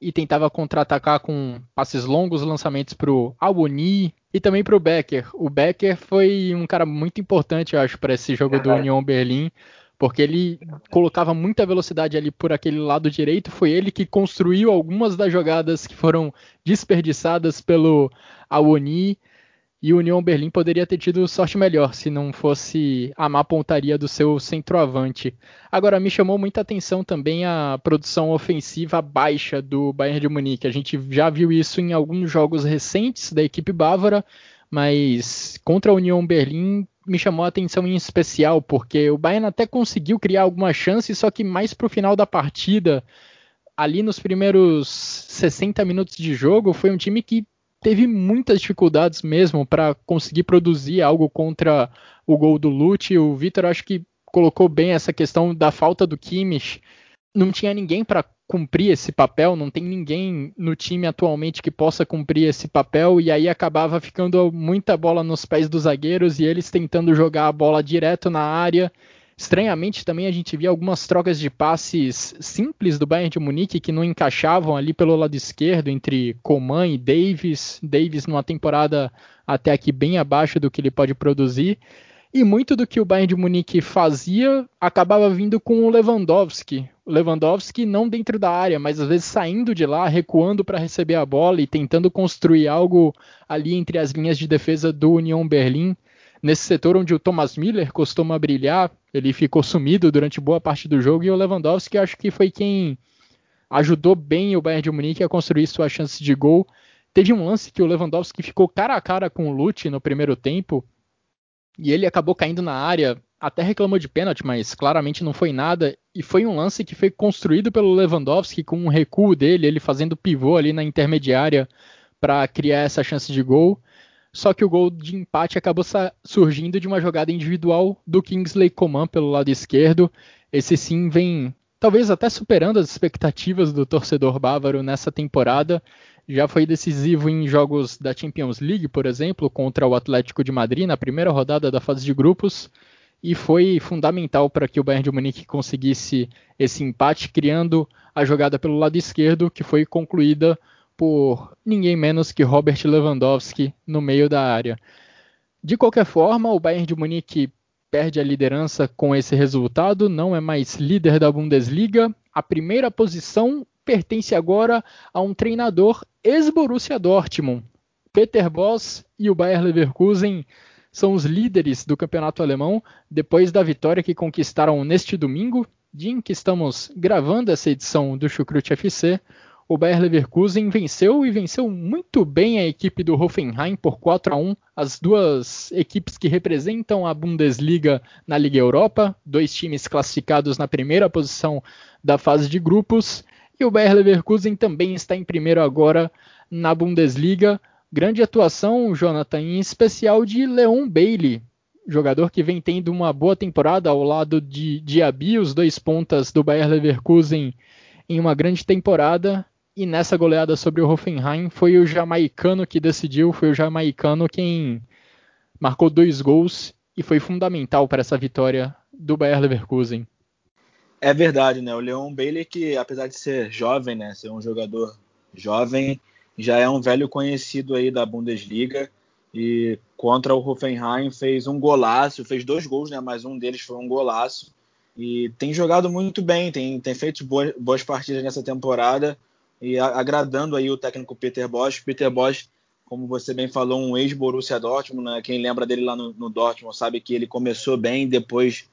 e tentava contra-atacar com passes longos, lançamentos para o Awoni e também para o Becker. O Becker foi um cara muito importante, eu acho, para esse jogo do Union Berlim, porque ele colocava muita velocidade ali por aquele lado direito. Foi ele que construiu algumas das jogadas que foram desperdiçadas pelo Awoni e o União Berlim poderia ter tido sorte melhor se não fosse a má pontaria do seu centroavante. Agora, me chamou muita atenção também a produção ofensiva baixa do Bayern de Munique. A gente já viu isso em alguns jogos recentes da equipe bávara, mas contra a União Berlim me chamou a atenção em especial, porque o Bayern até conseguiu criar algumas chances, só que mais para o final da partida, ali nos primeiros 60 minutos de jogo, foi um time que teve muitas dificuldades mesmo para conseguir produzir algo contra o gol do Lute. O Vitor acho que colocou bem essa questão da falta do Kimmich. Não tinha ninguém para cumprir esse papel, não tem ninguém no time atualmente que possa cumprir esse papel e aí acabava ficando muita bola nos pés dos zagueiros e eles tentando jogar a bola direto na área Estranhamente também a gente via algumas trocas de passes simples do Bayern de Munique que não encaixavam ali pelo lado esquerdo entre Coman e Davis. Davis numa temporada até aqui bem abaixo do que ele pode produzir. E muito do que o Bayern de Munique fazia acabava vindo com o Lewandowski. O Lewandowski não dentro da área, mas às vezes saindo de lá, recuando para receber a bola e tentando construir algo ali entre as linhas de defesa do Union Berlim nesse setor onde o Thomas Miller costuma brilhar, ele ficou sumido durante boa parte do jogo e o Lewandowski acho que foi quem ajudou bem o Bayern de Munique a construir sua chance de gol. Teve um lance que o Lewandowski ficou cara a cara com o Lute no primeiro tempo e ele acabou caindo na área, até reclamou de pênalti, mas claramente não foi nada. E foi um lance que foi construído pelo Lewandowski com um recuo dele, ele fazendo pivô ali na intermediária para criar essa chance de gol. Só que o gol de empate acabou surgindo de uma jogada individual do Kingsley Coman pelo lado esquerdo. Esse sim vem talvez até superando as expectativas do torcedor bávaro nessa temporada. Já foi decisivo em jogos da Champions League, por exemplo, contra o Atlético de Madrid na primeira rodada da fase de grupos. e foi fundamental para que o Bayern de Munique conseguisse esse empate, criando a jogada pelo lado esquerdo, que foi concluída por ninguém menos que Robert Lewandowski no meio da área. De qualquer forma, o Bayern de Munique perde a liderança com esse resultado, não é mais líder da Bundesliga. A primeira posição pertence agora a um treinador ex-Borussia Dortmund. Peter Boss e o Bayer Leverkusen são os líderes do campeonato alemão depois da vitória que conquistaram neste domingo, dia em que estamos gravando essa edição do Chucrute FC. O Bayer Leverkusen venceu e venceu muito bem a equipe do Hoffenheim por 4 a 1, as duas equipes que representam a Bundesliga na Liga Europa, dois times classificados na primeira posição da fase de grupos, e o Bayer Leverkusen também está em primeiro agora na Bundesliga. Grande atuação, Jonathan, em especial de Leon Bailey, jogador que vem tendo uma boa temporada ao lado de Diaby, os dois pontas do Bayer Leverkusen em uma grande temporada. E nessa goleada sobre o Hoffenheim foi o jamaicano que decidiu, foi o jamaicano quem marcou dois gols e foi fundamental para essa vitória do Bayer Leverkusen. É verdade, né? O Leon Bailey que apesar de ser jovem, né, ser um jogador jovem, já é um velho conhecido aí da Bundesliga e contra o Hoffenheim fez um golaço, fez dois gols, né? Mas um deles foi um golaço e tem jogado muito bem, tem, tem feito boas, boas partidas nessa temporada e agradando aí o técnico Peter Bosch. Peter Bosch, como você bem falou, um ex-Borussia Dortmund, né? Quem lembra dele lá no, no Dortmund sabe que ele começou bem, depois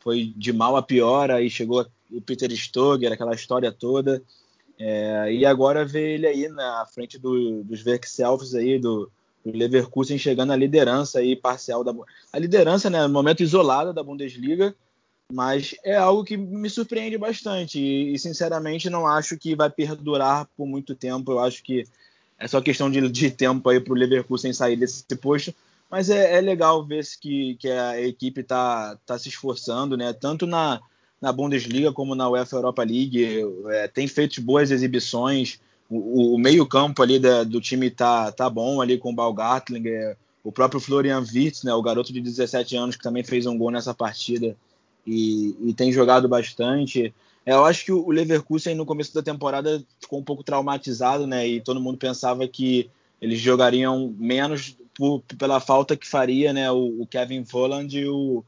foi de mal a pior, aí chegou o Peter Stoger, aquela história toda. É, e agora vê ele aí na frente do, dos Verkselfs aí, do, do, Leverkusen, chegando à liderança aí parcial da a liderança, né, momento isolado da Bundesliga, mas é algo que me surpreende bastante e, sinceramente não acho que vai perdurar por muito tempo. Eu acho que é só questão de, de tempo aí para o Leverkusen sair desse posto. Mas é, é legal ver que, que a equipe está tá se esforçando, né? Tanto na, na Bundesliga como na UEFA Europa League, é, tem feito boas exibições. O, o meio-campo ali da, do time tá, tá bom ali com o Baumgartlinger, o próprio Florian Wirtz, né, o garoto de 17 anos que também fez um gol nessa partida e, e tem jogado bastante. É, eu acho que o Leverkusen no começo da temporada ficou um pouco traumatizado, né? E todo mundo pensava que eles jogariam menos por, pela falta que faria, né? O, o Kevin Volland e o,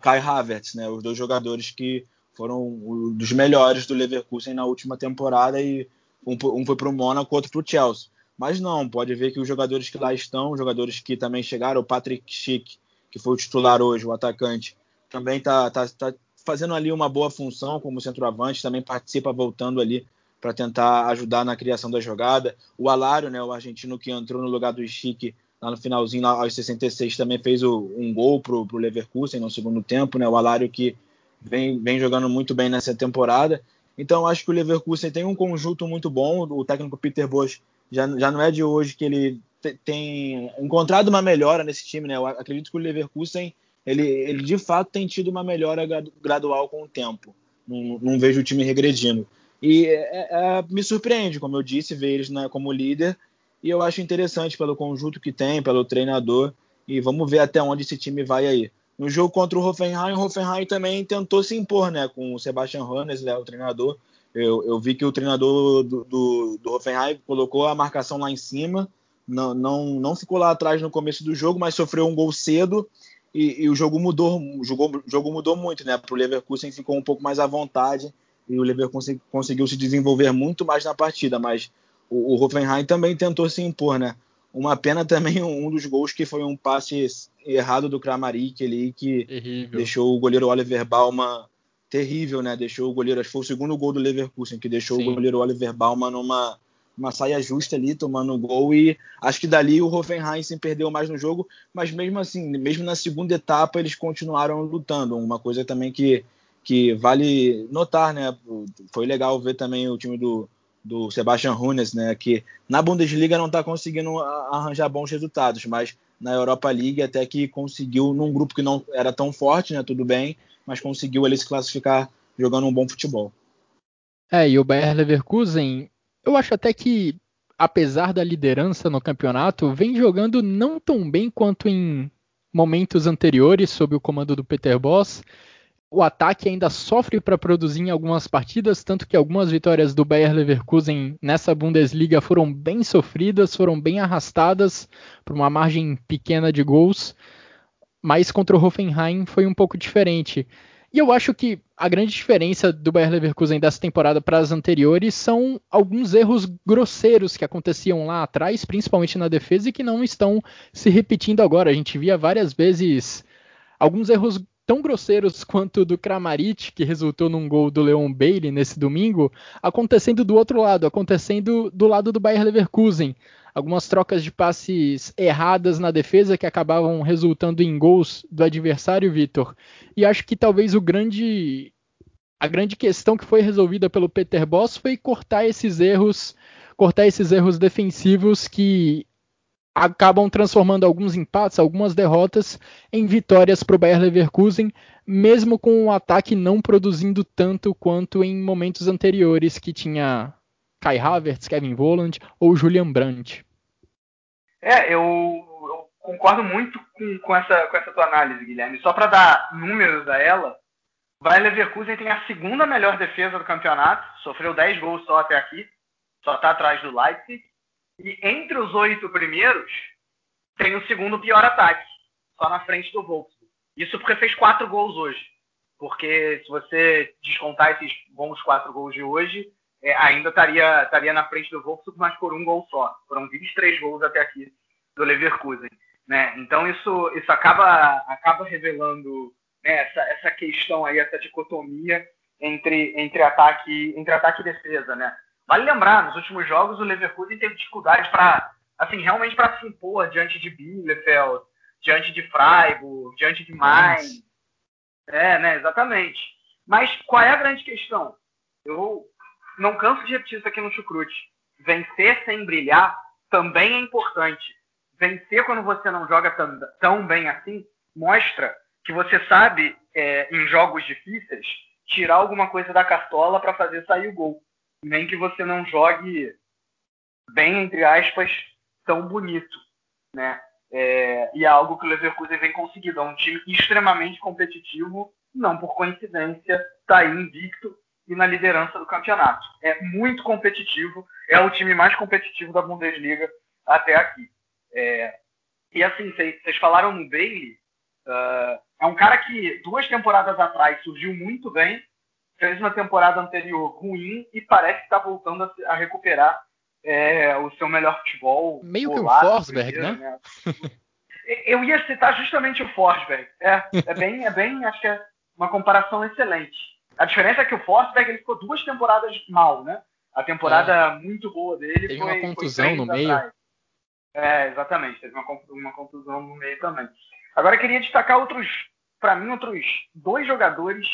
Kai Havertz, né? Os dois jogadores que foram dos melhores do Leverkusen na última temporada e um, um foi para o Mônaco, outro para o Chelsea. Mas não, pode ver que os jogadores que lá estão, jogadores que também chegaram, o Patrick Schick, que foi o titular hoje, o atacante, também está tá, tá fazendo ali uma boa função como centroavante, também participa voltando ali para tentar ajudar na criação da jogada. O Alário, né, o argentino que entrou no lugar do Schick, lá no finalzinho, lá aos 66, também fez o, um gol pro, pro Leverkusen no segundo tempo, né? O Alário que vem, vem jogando muito bem nessa temporada. Então, acho que o Leverkusen tem um conjunto muito bom. O técnico Peter Bosch já, já não é de hoje que ele tem encontrado uma melhora nesse time, né? Eu acredito que o Leverkusen, ele, ele de fato tem tido uma melhora gradual com o tempo. Não, não vejo o time regredindo. E é, é, me surpreende, como eu disse, ver eles né, como líder e eu acho interessante pelo conjunto que tem, pelo treinador, e vamos ver até onde esse time vai aí. No jogo contra o Hoffenheim, o Hoffenheim também tentou se impor, né, com o Sebastian Hannes, né, o treinador. Eu, eu vi que o treinador do, do, do, Hoffenheim colocou a marcação lá em cima, não, não, não ficou lá atrás no começo do jogo, mas sofreu um gol cedo e, e o jogo mudou, o jogo, o jogo mudou muito, né? Para o Leverkusen ficou um pouco mais à vontade e o Leverkusen conseguiu se desenvolver muito mais na partida, mas o, o Hoffenheim também tentou se impor, né? Uma pena também um dos gols que foi um passe errado do Kramaric ali, que terrível. deixou o goleiro Oliver Baumann terrível, né? Deixou o goleiro, acho que foi o segundo gol do Leverkusen, que deixou Sim. o goleiro Oliver Baumann numa uma saia justa ali, tomando o gol, e acho que dali o Hoffenheim se perdeu mais no jogo, mas mesmo assim, mesmo na segunda etapa, eles continuaram lutando. Uma coisa também que, que vale notar, né? Foi legal ver também o time do, do Sebastian Hunes, né, que na Bundesliga não está conseguindo arranjar bons resultados, mas na Europa League até que conseguiu num grupo que não era tão forte, né, tudo bem, mas conseguiu ele se classificar jogando um bom futebol. É, e o Bayer Leverkusen, eu acho até que apesar da liderança no campeonato, vem jogando não tão bem quanto em momentos anteriores sob o comando do Peter Boss. O ataque ainda sofre para produzir em algumas partidas, tanto que algumas vitórias do Bayer Leverkusen nessa Bundesliga foram bem sofridas, foram bem arrastadas por uma margem pequena de gols. Mas contra o Hoffenheim foi um pouco diferente. E eu acho que a grande diferença do Bayer Leverkusen dessa temporada para as anteriores são alguns erros grosseiros que aconteciam lá atrás, principalmente na defesa, e que não estão se repetindo agora. A gente via várias vezes alguns erros tão grosseiros quanto o do Kramaric, que resultou num gol do Leon Bailey nesse domingo, acontecendo do outro lado, acontecendo do lado do Bayer Leverkusen algumas trocas de passes erradas na defesa que acabavam resultando em gols do adversário, Vitor. E acho que talvez o grande a grande questão que foi resolvida pelo Peter Boss foi cortar esses erros, cortar esses erros defensivos que acabam transformando alguns empates, algumas derrotas em vitórias para o Bayer Leverkusen, mesmo com o ataque não produzindo tanto quanto em momentos anteriores que tinha Kai Havertz, Kevin Voland ou Julian Brandt. É, eu, eu concordo muito com, com, essa, com essa tua análise, Guilherme. Só para dar números a ela, Bayer Leverkusen tem a segunda melhor defesa do campeonato, sofreu 10 gols só até aqui, só está atrás do Leipzig. E entre os oito primeiros, tem o segundo pior ataque, só na frente do Wolfsburg. Isso porque fez quatro gols hoje. Porque se você descontar esses bons quatro gols de hoje, é, ainda estaria, estaria na frente do Wolfsburg, mas por um gol só. Foram 23 gols até aqui do Leverkusen. Né? Então isso, isso acaba, acaba revelando né, essa, essa questão aí, essa dicotomia entre, entre, ataque, entre ataque e defesa. Né? Vale lembrar, nos últimos jogos o Leverkusen teve dificuldade para assim, realmente para se impor diante de Bielefeld, diante de Freiburg, diante de Mainz. É, né, exatamente. Mas qual é a grande questão? Eu não canso de repetir isso aqui no Chucrute. Vencer sem brilhar também é importante. Vencer quando você não joga tão, tão bem assim mostra que você sabe, é, em jogos difíceis, tirar alguma coisa da cartola para fazer sair o gol. Nem que você não jogue bem, entre aspas, tão bonito. Né? É, e é algo que o Leverkusen vem conseguindo. É um time extremamente competitivo, não por coincidência, está invicto e na liderança do campeonato. É muito competitivo, é o time mais competitivo da Bundesliga até aqui. É, e assim, vocês falaram no Bailey, uh, é um cara que duas temporadas atrás surgiu muito bem, fez uma temporada anterior ruim e parece que está voltando a, a recuperar é, o seu melhor futebol. Meio que o Forsberg, né? né? Eu ia citar justamente o Forsberg. É, é bem, é bem, acho que é uma comparação excelente. A diferença é que o Forsberg ele ficou duas temporadas mal, né? A temporada é. muito boa dele teve foi. uma contusão no meio. Atrás. É, exatamente, teve uma, uma contusão no meio também. Agora eu queria destacar outros, para mim, outros dois jogadores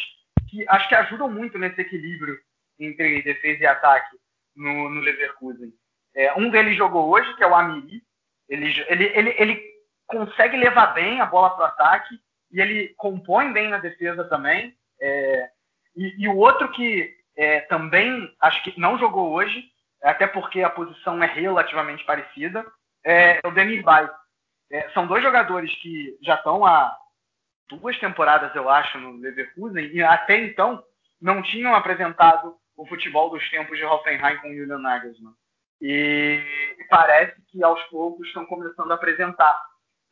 que acho que ajudam muito nesse equilíbrio entre defesa e ataque no, no Leverkusen. É, um deles jogou hoje, que é o Amiri. Ele, ele, ele, ele consegue levar bem a bola para o ataque e ele compõe bem na defesa também. É, e, e o outro que é, também acho que não jogou hoje, até porque a posição é relativamente parecida, é o Denis Bay. É, são dois jogadores que já estão há duas temporadas, eu acho, no Leverkusen, e até então não tinham apresentado o futebol dos tempos de Hoffenheim com Julian Nagelsmann. E parece que aos poucos estão começando a apresentar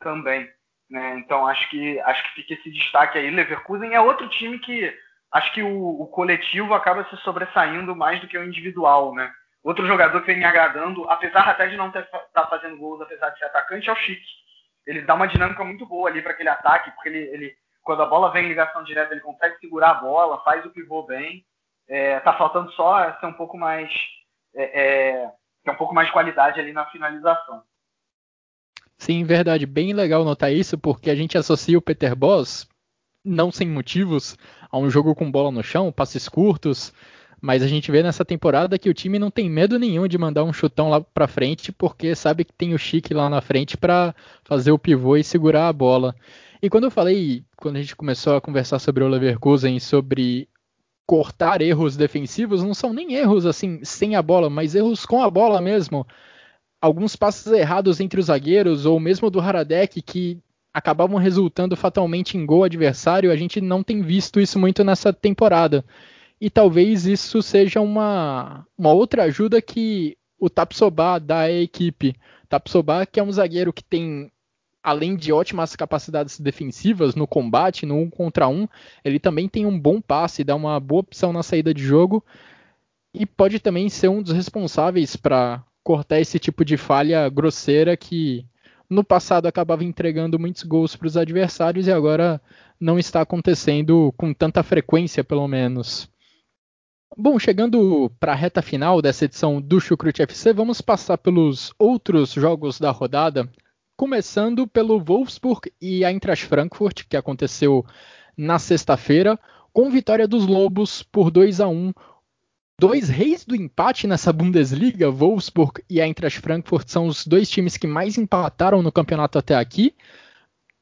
também. Né? Então acho que acho que fica esse destaque aí. Leverkusen é outro time que acho que o, o, coletivo acaba se sobressaindo mais do que o individual, né? Outro jogador que vem me agradando, apesar até de não estar tá fazendo gols, apesar de ser atacante, é o Chique. Ele dá uma dinâmica muito boa ali para aquele ataque, porque ele, ele, quando a bola vem em ligação direta, ele consegue segurar a bola, faz o pivô bem. É, tá faltando só ser um pouco mais é, é, ter um pouco mais de qualidade ali na finalização. Sim, verdade. Bem legal notar isso, porque a gente associa o Peter Boss, não sem motivos, a um jogo com bola no chão, passes curtos, mas a gente vê nessa temporada que o time não tem medo nenhum de mandar um chutão lá para frente, porque sabe que tem o Chique lá na frente para fazer o pivô e segurar a bola. E quando eu falei, quando a gente começou a conversar sobre o Leverkusen, sobre cortar erros defensivos, não são nem erros assim sem a bola, mas erros com a bola mesmo. Alguns passos errados entre os zagueiros, ou mesmo do Haradek, que acabavam resultando fatalmente em gol adversário, a gente não tem visto isso muito nessa temporada. E talvez isso seja uma, uma outra ajuda que o Tapsoba dá à equipe. Tapsoba, que é um zagueiro que tem, além de ótimas capacidades defensivas no combate, no um contra um, ele também tem um bom passe, dá uma boa opção na saída de jogo e pode também ser um dos responsáveis para cortar esse tipo de falha grosseira que no passado acabava entregando muitos gols para os adversários e agora não está acontecendo com tanta frequência, pelo menos. Bom, chegando para a reta final dessa edição do Chucrute FC, vamos passar pelos outros jogos da rodada, começando pelo Wolfsburg e Eintracht Frankfurt, que aconteceu na sexta-feira, com vitória dos Lobos por 2 a 1 dois reis do empate nessa Bundesliga, Wolfsburg e Eintracht Frankfurt são os dois times que mais empataram no campeonato até aqui.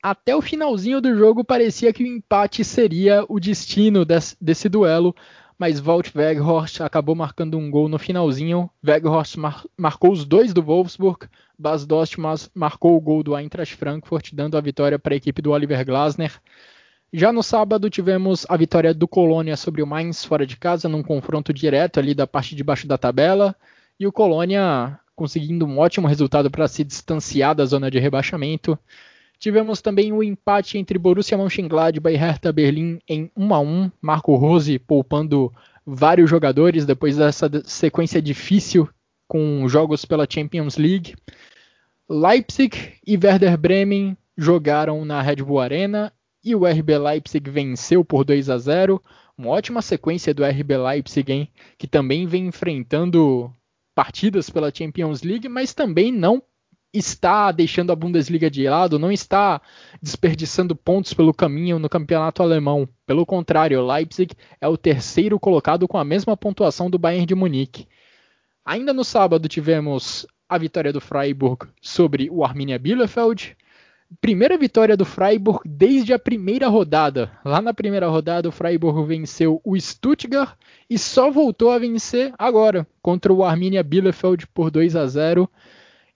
Até o finalzinho do jogo parecia que o empate seria o destino desse, desse duelo, mas Walt Weghorst acabou marcando um gol no finalzinho. Weghorst mar marcou os dois do Wolfsburg, Bas Dost marcou o gol do Eintracht Frankfurt, dando a vitória para a equipe do Oliver Glasner. Já no sábado tivemos a vitória do Colônia sobre o Mainz fora de casa, num confronto direto ali da parte de baixo da tabela, e o Colônia conseguindo um ótimo resultado para se distanciar da zona de rebaixamento. Tivemos também o empate entre Borussia Mönchengladbach e Hertha Berlim em 1 a 1, Marco Rose poupando vários jogadores depois dessa sequência difícil com jogos pela Champions League. Leipzig e Werder Bremen jogaram na Red Bull Arena e o RB Leipzig venceu por 2 a 0. Uma ótima sequência do RB Leipzig, hein? que também vem enfrentando partidas pela Champions League, mas também não está deixando a Bundesliga de lado, não está desperdiçando pontos pelo caminho no campeonato alemão. Pelo contrário, o Leipzig é o terceiro colocado com a mesma pontuação do Bayern de Munique. Ainda no sábado tivemos a vitória do Freiburg sobre o Arminia Bielefeld, Primeira vitória do Freiburg desde a primeira rodada. Lá na primeira rodada, o Freiburg venceu o Stuttgart e só voltou a vencer agora contra o Arminia Bielefeld por 2 a 0.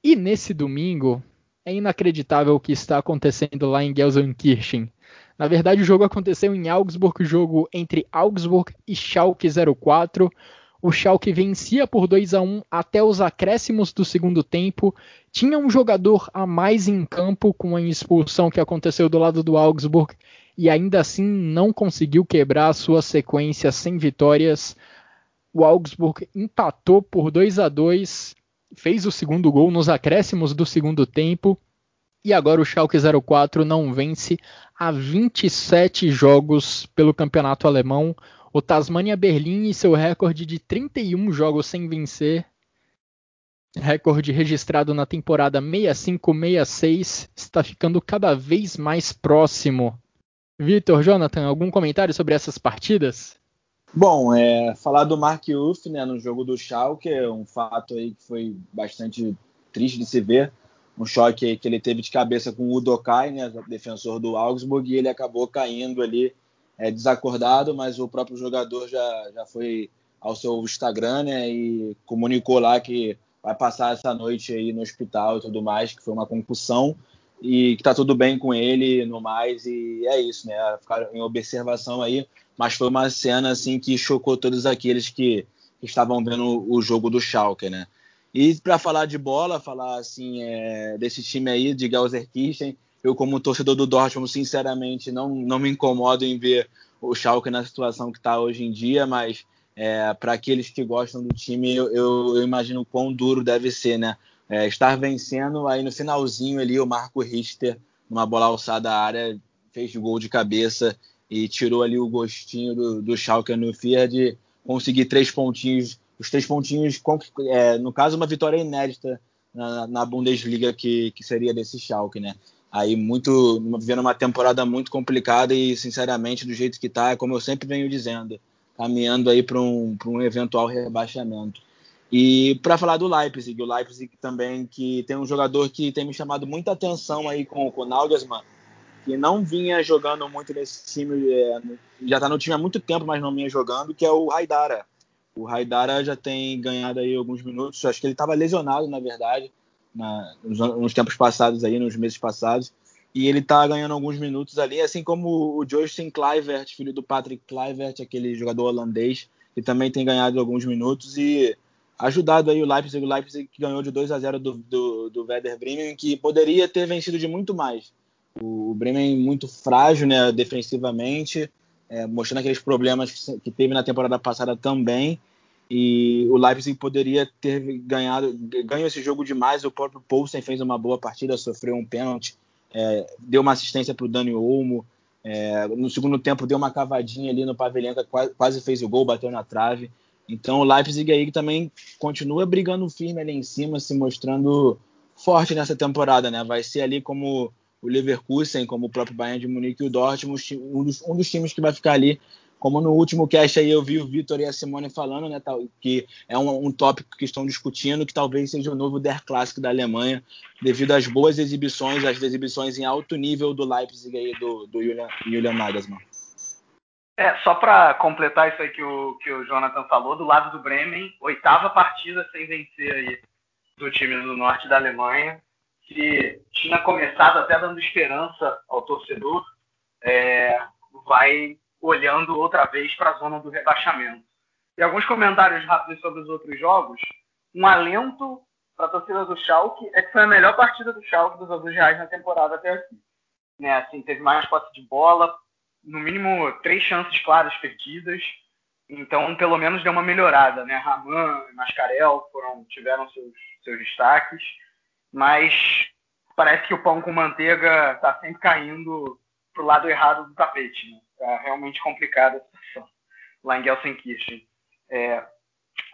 E nesse domingo, é inacreditável o que está acontecendo lá em Gelsenkirchen. Na verdade, o jogo aconteceu em Augsburg, jogo entre Augsburg e Schalke 04 o Schalke vencia por 2 a 1 até os acréscimos do segundo tempo. Tinha um jogador a mais em campo com a expulsão que aconteceu do lado do Augsburg e ainda assim não conseguiu quebrar a sua sequência sem vitórias. O Augsburg empatou por 2 a 2, fez o segundo gol nos acréscimos do segundo tempo. E agora o Schalke 04 não vence há 27 jogos pelo campeonato alemão. O Tasmania Berlim e seu recorde de 31 jogos sem vencer, recorde registrado na temporada 65-66, está ficando cada vez mais próximo. Vitor, Jonathan, algum comentário sobre essas partidas? Bom, é, falar do Mark Uff né, no jogo do Schalke é um fato aí que foi bastante triste de se ver. Um choque que ele teve de cabeça com o Udokai, né, defensor do Augsburg, e ele acabou caindo ali é, desacordado, mas o próprio jogador já, já foi ao seu Instagram né, e comunicou lá que vai passar essa noite aí no hospital e tudo mais, que foi uma concussão e que tá tudo bem com ele no mais e é isso, né? Ficaram em observação aí, mas foi uma cena assim que chocou todos aqueles que, estavam vendo o jogo do Schalke, né? E para falar de bola, falar assim é, desse time aí de Gelsenkirchen, eu, como torcedor do Dortmund, sinceramente, não, não me incomodo em ver o Schalke na situação que está hoje em dia, mas é, para aqueles que gostam do time, eu, eu, eu, imagino quão duro deve ser, né? É, estar vencendo, aí no finalzinho ali, o Marco Richter, numa bola alçada à área, fez gol de cabeça e tirou ali o gostinho do, do Schalke no Fier de conseguir três pontinhos, os três pontinhos, é, no caso, uma vitória inédita na, na Bundesliga que, que seria desse Schalke, né? Aí muito vivendo uma temporada muito complicada e sinceramente do jeito que está, é como eu sempre venho dizendo, caminhando aí para um, um eventual rebaixamento. E para falar do Leipzig, o Leipzig também que tem um jogador que tem me chamado muita atenção aí com, com o Nagelsmann, que não vinha jogando muito nesse time, é, já está no time há muito tempo, mas não vinha jogando, que é o Haidara. O Haidara já tem ganhado aí alguns minutos, acho que ele estava lesionado, na verdade, na, nos, nos, tempos passados aí, nos meses passados, e ele tá ganhando alguns minutos ali, assim como o Justin Kluivert, filho do Patrick Kluivert, aquele jogador holandês, que também tem ganhado alguns minutos e ajudado aí o Leipzig, o Leipzig que ganhou de 2 a 0 do, do, do Werder Bremen, que poderia ter vencido de muito mais. O Bremen muito frágil, né, defensivamente, é, mostrando aqueles problemas que, que teve na temporada passada também. E o Leipzig poderia ter ganhado, ganho esse jogo demais. O próprio Poulsen fez uma boa partida, sofreu um pênalti, é, deu uma assistência para o Dani Olmo. É, no segundo tempo deu uma cavadinha ali no Pavelenka, quase, quase fez o gol, bateu na trave. Então o Leipzig aí também continua brigando firme ali em cima, se mostrando forte nessa temporada, né? Vai ser ali como o Leverkusen, como o próprio Bayern de Munique e o Dortmund, um dos, um dos times que vai ficar ali. Como no último cast aí eu vi o Vitor e a Simone falando, né, tal, que é um, um tópico que estão discutindo, que talvez seja o novo Der Clássico da Alemanha, devido às boas exibições, às exibições em alto nível do Leipzig aí, do, do Julian, Julian Nagelsmann. É, só para completar isso aí que o, que o Jonathan falou, do lado do Bremen, oitava partida sem vencer aí do time do norte da Alemanha que tinha começado até dando esperança ao torcedor, é, vai olhando outra vez para a zona do rebaixamento. E alguns comentários rápidos sobre os outros jogos. Um alento para a torcida do Schalke é que foi a melhor partida do Schalke dos Azul Reais na temporada até aqui. Né, assim, teve mais posse de bola, no mínimo três chances claras perdidas. Então, pelo menos deu uma melhorada, né? Raman e Mascarel foram, tiveram seus, seus destaques mas parece que o pão com manteiga está sempre caindo para o lado errado do tapete. Né? Tá realmente complicada a situação lá em Gelsenkirchen. É,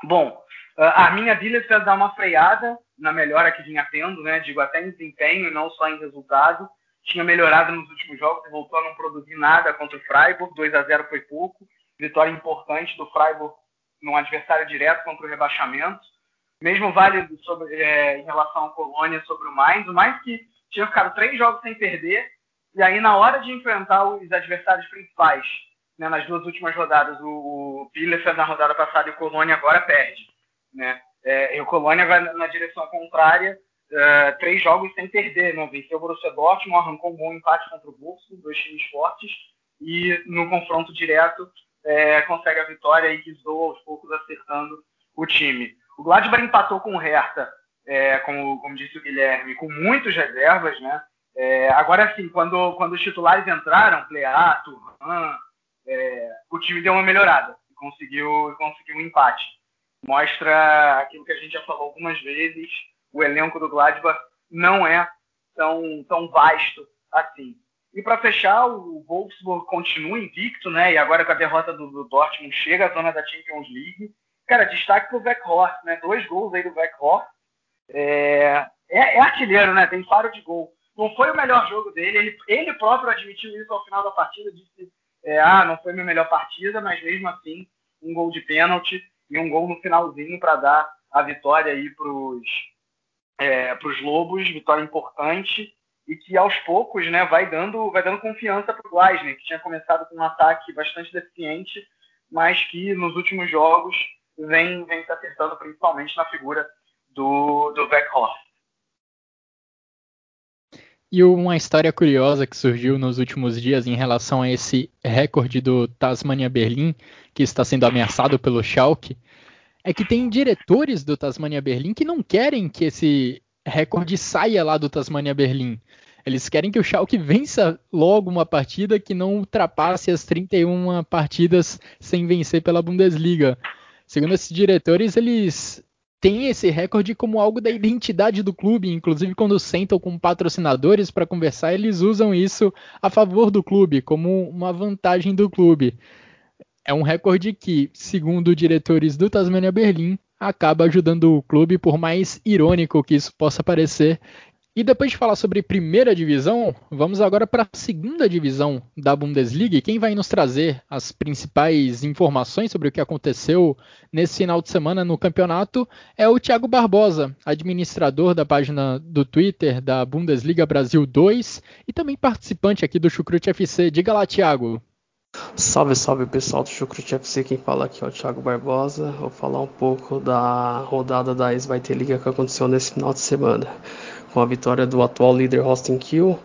bom, a minha Bielefeld dá uma freada na melhora que vinha tendo, né? Digo até em desempenho, não só em resultado. Tinha melhorado nos últimos jogos voltou a não produzir nada contra o Freiburg. 2 a 0 foi pouco. Vitória importante do Freiburg num adversário direto contra o rebaixamento. Mesmo válido sobre, é, em relação ao Colônia sobre o Mainz. O Mainz que tinha ficado três jogos sem perder. E aí, na hora de enfrentar os adversários principais, né, nas duas últimas rodadas, o, o Bielefeld na rodada passada e o Colônia agora perde. Né? É, e o Colônia vai na direção contrária, é, três jogos sem perder. Né? Venceu o Borussia Dortmund, arrancou um bom empate contra o Wolfsburg, dois times fortes. E no confronto direto é, consegue a vitória e zoa aos poucos acertando o time. O Gladbach empatou com o Hertha, é, como, como, disse o Guilherme, com muitas reservas, né? É, agora sim, quando, quando os titulares entraram, Pleato, Turhan, é, o time deu uma melhorada e conseguiu, conseguiu um empate. Mostra aquilo que a gente já falou algumas vezes, o elenco do Gladbach não é tão, tão vasto assim. E para fechar, o Wolfsburg continua invicto, né? E agora com a derrota do, do Dortmund chega à zona da Champions League Cara, destaque pro Weghorst, né? Dois gols aí do Weghorst. É, é, é artilheiro, né? Tem faro de gol. Não foi o melhor jogo dele. Ele, ele próprio admitiu isso ao final da partida. Disse, é, ah, não foi minha melhor partida, mas mesmo assim, um gol de pênalti e um gol no finalzinho para dar a vitória aí pros, é, pros Lobos. Vitória importante e que aos poucos, né, vai dando, vai dando confiança pro Gleisner, que tinha começado com um ataque bastante deficiente, mas que nos últimos jogos vem, vem se acertando principalmente na figura do, do Weghorst. E uma história curiosa que surgiu nos últimos dias em relação a esse recorde do Tasmania Berlim, que está sendo ameaçado pelo Schalke, é que tem diretores do Tasmania Berlim que não querem que esse recorde saia lá do Tasmania Berlim. Eles querem que o Schalke vença logo uma partida que não ultrapasse as 31 partidas sem vencer pela Bundesliga. Segundo esses diretores, eles têm esse recorde como algo da identidade do clube, inclusive quando sentam com patrocinadores para conversar, eles usam isso a favor do clube, como uma vantagem do clube. É um recorde que, segundo diretores do Tasmania Berlim, acaba ajudando o clube, por mais irônico que isso possa parecer, e depois de falar sobre primeira divisão, vamos agora para a segunda divisão da Bundesliga. E quem vai nos trazer as principais informações sobre o que aconteceu nesse final de semana no campeonato é o Thiago Barbosa, administrador da página do Twitter da Bundesliga Brasil 2 e também participante aqui do Chucrute FC. Diga lá, Thiago. Salve, salve pessoal do Chucrute FC, quem fala aqui é o Thiago Barbosa. Vou falar um pouco da rodada da Esbaite Liga que aconteceu nesse final de semana com a vitória do atual líder Austin Kill,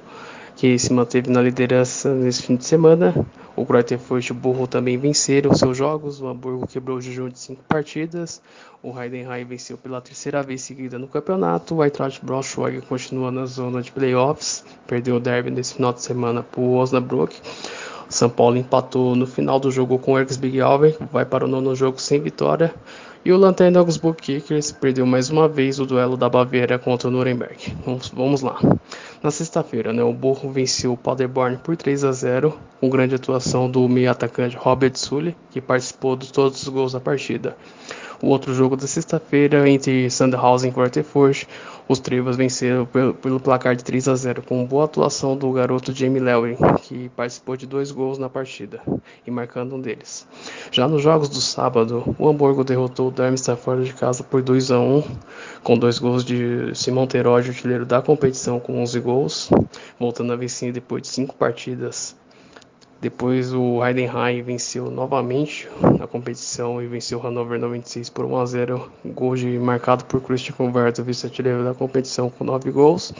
que se manteve na liderança nesse fim de semana. O Grotterfurt e o Burro também venceram seus jogos. O Hamburgo quebrou o jejum de cinco partidas. O Heidenheim venceu pela terceira vez seguida no campeonato. O Eintracht Braunschweig continua na zona de playoffs. Perdeu o derby nesse final de semana para o Osnabrück. São Paulo empatou no final do jogo com o Ergsbig Alver, vai para o nono jogo sem vitória. E o Lanterna Augsburg Kickers perdeu mais uma vez o duelo da Baviera contra o Nuremberg. Vamos, vamos lá. Na sexta-feira, né, o Burro venceu o Paderborn por 3 a 0, com grande atuação do meio atacante Robert Sully, que participou de todos os gols da partida. O outro jogo da sexta-feira entre Sandhausen e Quarterfurt, os Trevas venceram pelo, pelo, placar de 3 a 0 com boa atuação do garoto Jamie Lewin, que participou de dois gols na partida e marcando um deles. Já nos jogos do sábado, o Hamburgo derrotou o Darmstadt fora de casa por 2 a 1 com dois gols de Simão Terodde, artilheiro da competição com 11 gols, voltando a vencer depois de cinco partidas depois o Heidenheim venceu novamente na competição e venceu o Hannover 96 por 1 a 0, gol de, marcado por Christian Converto, vice-artilheiro da competição com 9 gols.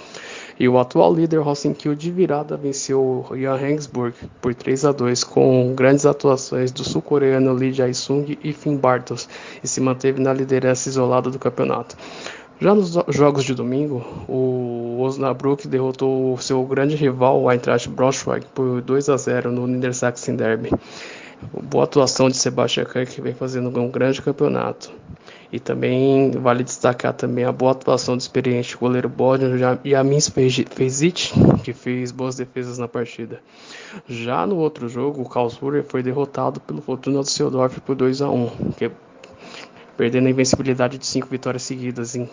E o atual líder Rosenkiel de virada venceu o Jan Hengsburg por 3 a 2 com grandes atuações do sul-coreano Lee Jae-sung e Finn Bartels e se manteve na liderança isolada do campeonato. Já nos jogos de domingo, o Osnabrück derrotou seu grande rival, o Eintracht Braunschweig, por 2 a 0 no Niedersachsen Derby. Boa atuação de Sebastian Kahn, que vem fazendo um grande campeonato. E também vale destacar também a boa atuação do experiente goleiro Bodner e a Fezic, que fez boas defesas na partida. Já no outro jogo, o Karlsruhe foi derrotado pelo Fortuna Düsseldorf por 2 a 1, que perdendo a invencibilidade de cinco vitórias seguidas. Hein?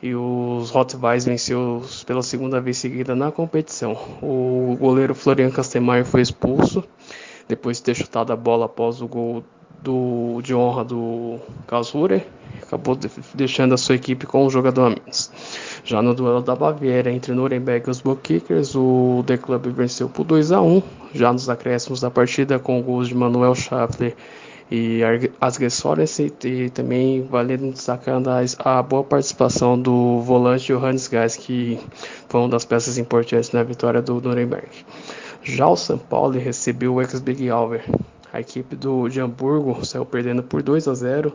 E os Weiss venceu pela segunda vez seguida na competição. O goleiro Florian Castemeyer foi expulso depois de ter chutado a bola após o gol do, de honra do Karlsruhe. Acabou deixando a sua equipe com um jogador a menos. Já no duelo da Baviera entre Nuremberg e os Bookkickers, o The Club venceu por 2 a 1 Já nos acréscimos da partida, com gols de Manuel Schaffler e as Gessorense e também valendo destacando a, boa participação do volante Johannes Gás, que foi uma das peças importantes na vitória do Nuremberg. Já o São Paulo recebeu o ex-Big Alver. A equipe do de Hamburgo saiu perdendo por 2 a 0,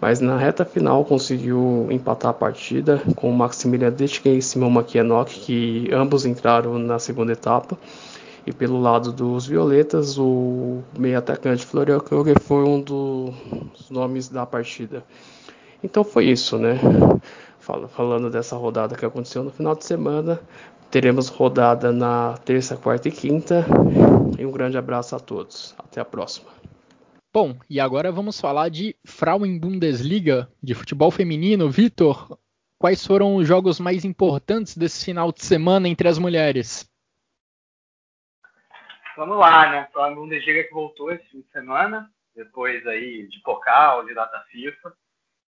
mas na reta final conseguiu empatar a partida com o Maximilian Detken e Simon Makienok, que ambos entraram na segunda etapa. E pelo lado dos Violetas, o meio atacante Florian Kruger foi um dos nomes da partida. Então foi isso, né? Falando dessa rodada que aconteceu no final de semana, teremos rodada na terça, quarta e quinta. E um grande abraço a todos. Até a próxima. Bom, e agora vamos falar de Frauen Bundesliga, de futebol feminino. Vitor, quais foram os jogos mais importantes desse final de semana entre as mulheres? Vamos lá, né? A Bundesliga que voltou esse fim de semana, depois aí de Pokal, de data FIFA.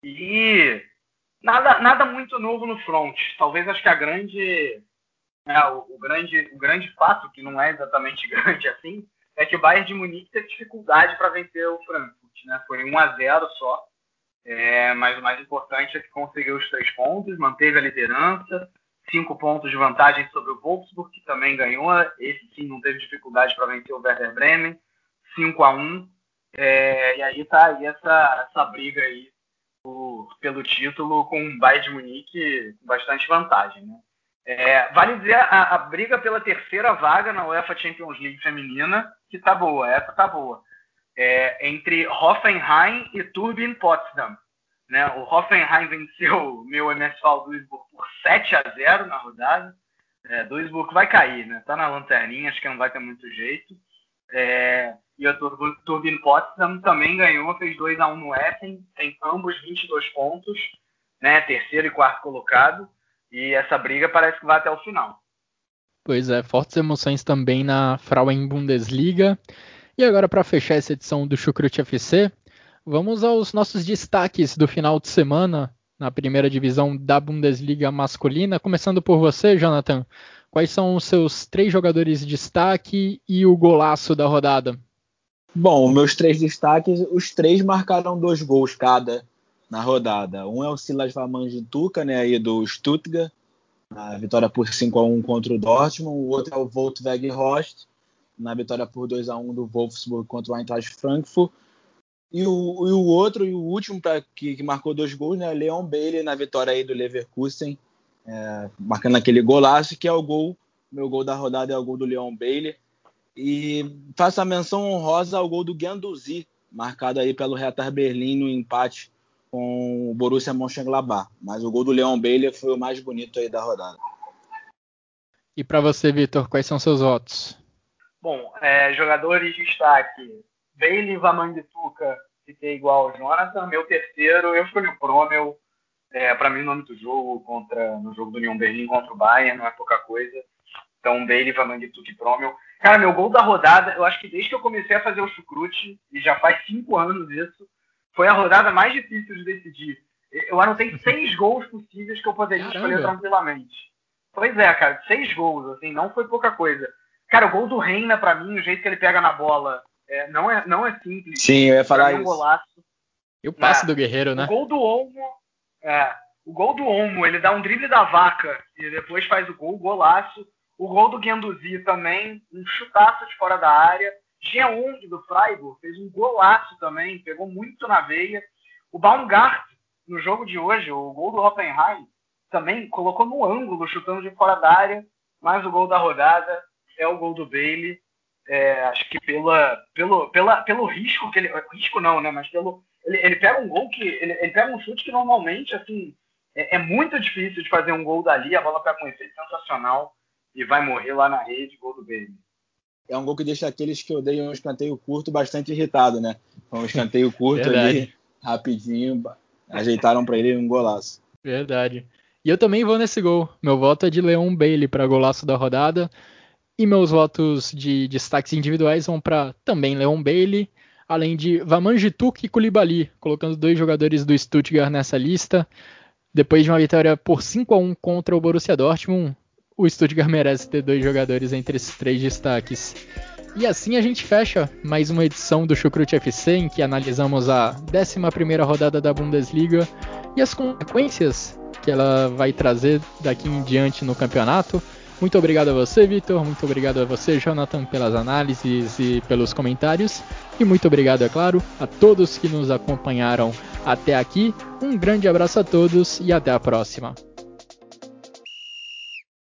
E nada, nada muito novo no front. Talvez acho que a grande, né, o, o, grande, o grande fato, que não é exatamente grande assim, é que o Bayern de Munique teve dificuldade para vencer o Frankfurt. Né? Foi 1 a 0 só. É, mas o mais importante é que conseguiu os três pontos, manteve a liderança, cinco pontos de vantagem sobre o Wolfsburg, que também ganhou. Esse sim não teve dificuldade para vencer o Werder Bremen, 5 a 1 é, E aí tá aí essa, essa briga aí por, pelo título com o Bayern de Munique com bastante vantagem. Né? É, vale dizer a, a, briga pela terceira vaga na UEFA Champions League feminina, que tá boa, essa tá boa. É, entre Hoffenheim e Turbin Potsdam. Né? O Hoffenheim venceu o meu MSV Duisburg por 7 a 0 na rodada. É, Duisburg vai cair, né? Tá na lanterninha, acho que não vai ter muito jeito. É, e o Turbine Potsdam também ganhou, fez 2 a 1 no Essen, tem ambos 22 pontos, né? Terceiro e quarto colocado. E essa briga parece que vai até o final. Pois é, fortes emoções também na Frauen Bundesliga. E agora, para fechar essa edição do Chucrute FC, Vamos aos nossos destaques do final de semana na primeira divisão da Bundesliga masculina. Começando por você, Jonathan. Quais são os seus três jogadores de destaque e o golaço da rodada? Bom, meus três destaques, os três marcaram dois gols cada na rodada. Um é o Silas Vamanjituca, né, aí do Stuttgart, na vitória por 5 a 1 contra o Dortmund. O outro é o Volkswagen Horst, na vitória por 2 a 1 do Wolfsburg contra o Eintracht Frankfurt. E o, e o outro e o último pra, que, que, marcou dois gols, né, Leon Bailey na vitória aí do Leverkusen, é, marcando aquele golaço que é o gol, meu gol da rodada é o gol do Leon Bailey. E faço a menção honrosa ao gol do Guendouzi, marcado aí pelo Hertha Berlim no empate com o Borussia Mönchengladbach. Mas o gol do Leon Bailey foi o mais bonito aí da rodada. E para você, Vitor, quais são seus votos? Bom, é, jogadores de destaque. Bailey Vamandituca, fiquei igual ao Jonathan. Meu terceiro, eu escolhi o Promel. É, para mim, o nome do jogo contra, no jogo do União Berlim contra o Bayern não é pouca coisa. Então, Bailey, Vamandituca e Promel. Cara, meu gol da rodada, eu acho que desde que eu comecei a fazer o chucrute, e já faz cinco anos isso, foi a rodada mais difícil de decidir. Eu anotei seis gols possíveis que eu poderia Caramba. escolher tranquilamente. Pois é, cara, seis gols, assim, não foi pouca coisa. Cara, o gol do Reina, para mim, o jeito que ele pega na bola, é, não, é, não é simples. Sim, eu ia falar é um isso. Golaço. E o passe é, do Guerreiro, né? O gol do Olmo, é, o gol do Olmo, ele dá um drible da vaca e depois faz o gol, golaço. O gol do Guendouzi também, um chutaço de fora da área. Jeong do Freiburg fez um golaço também, pegou muito na veia. O Baumgart, no jogo de hoje, o gol do Hoffenheim, também colocou no ângulo, chutando de fora da área. Mais o gol da rodada é o gol do Bailey. É, acho que pela, pelo, pela, pelo risco que ele. Risco não, né? Mas pelo. Ele, ele pega um gol que. Ele, ele, pega um chute que normalmente, assim, é, é muito difícil de fazer um gol dali, a bola pega um efeito sensacional e vai morrer lá na rede, gol do Bailey. É um gol que deixa aqueles que odeiam um escanteio curto bastante irritado, né? Foi um escanteio curto ali, rapidinho, ajeitaram para ele um golaço. Verdade. E eu também vou nesse gol. Meu voto é de Leon Bailey para golaço da rodada. E meus votos de destaques individuais vão para também Leon Bailey, além de Vamanjituk e Koulibaly, colocando dois jogadores do Stuttgart nessa lista. Depois de uma vitória por 5 a 1 contra o Borussia Dortmund, o Stuttgart merece ter dois jogadores entre esses três destaques. E assim a gente fecha mais uma edição do Chucrute FC, em que analisamos a 11 rodada da Bundesliga e as consequências que ela vai trazer daqui em diante no campeonato. Muito obrigado a você, Vitor. Muito obrigado a você, Jonathan, pelas análises e pelos comentários. E muito obrigado, é claro, a todos que nos acompanharam até aqui. Um grande abraço a todos e até a próxima.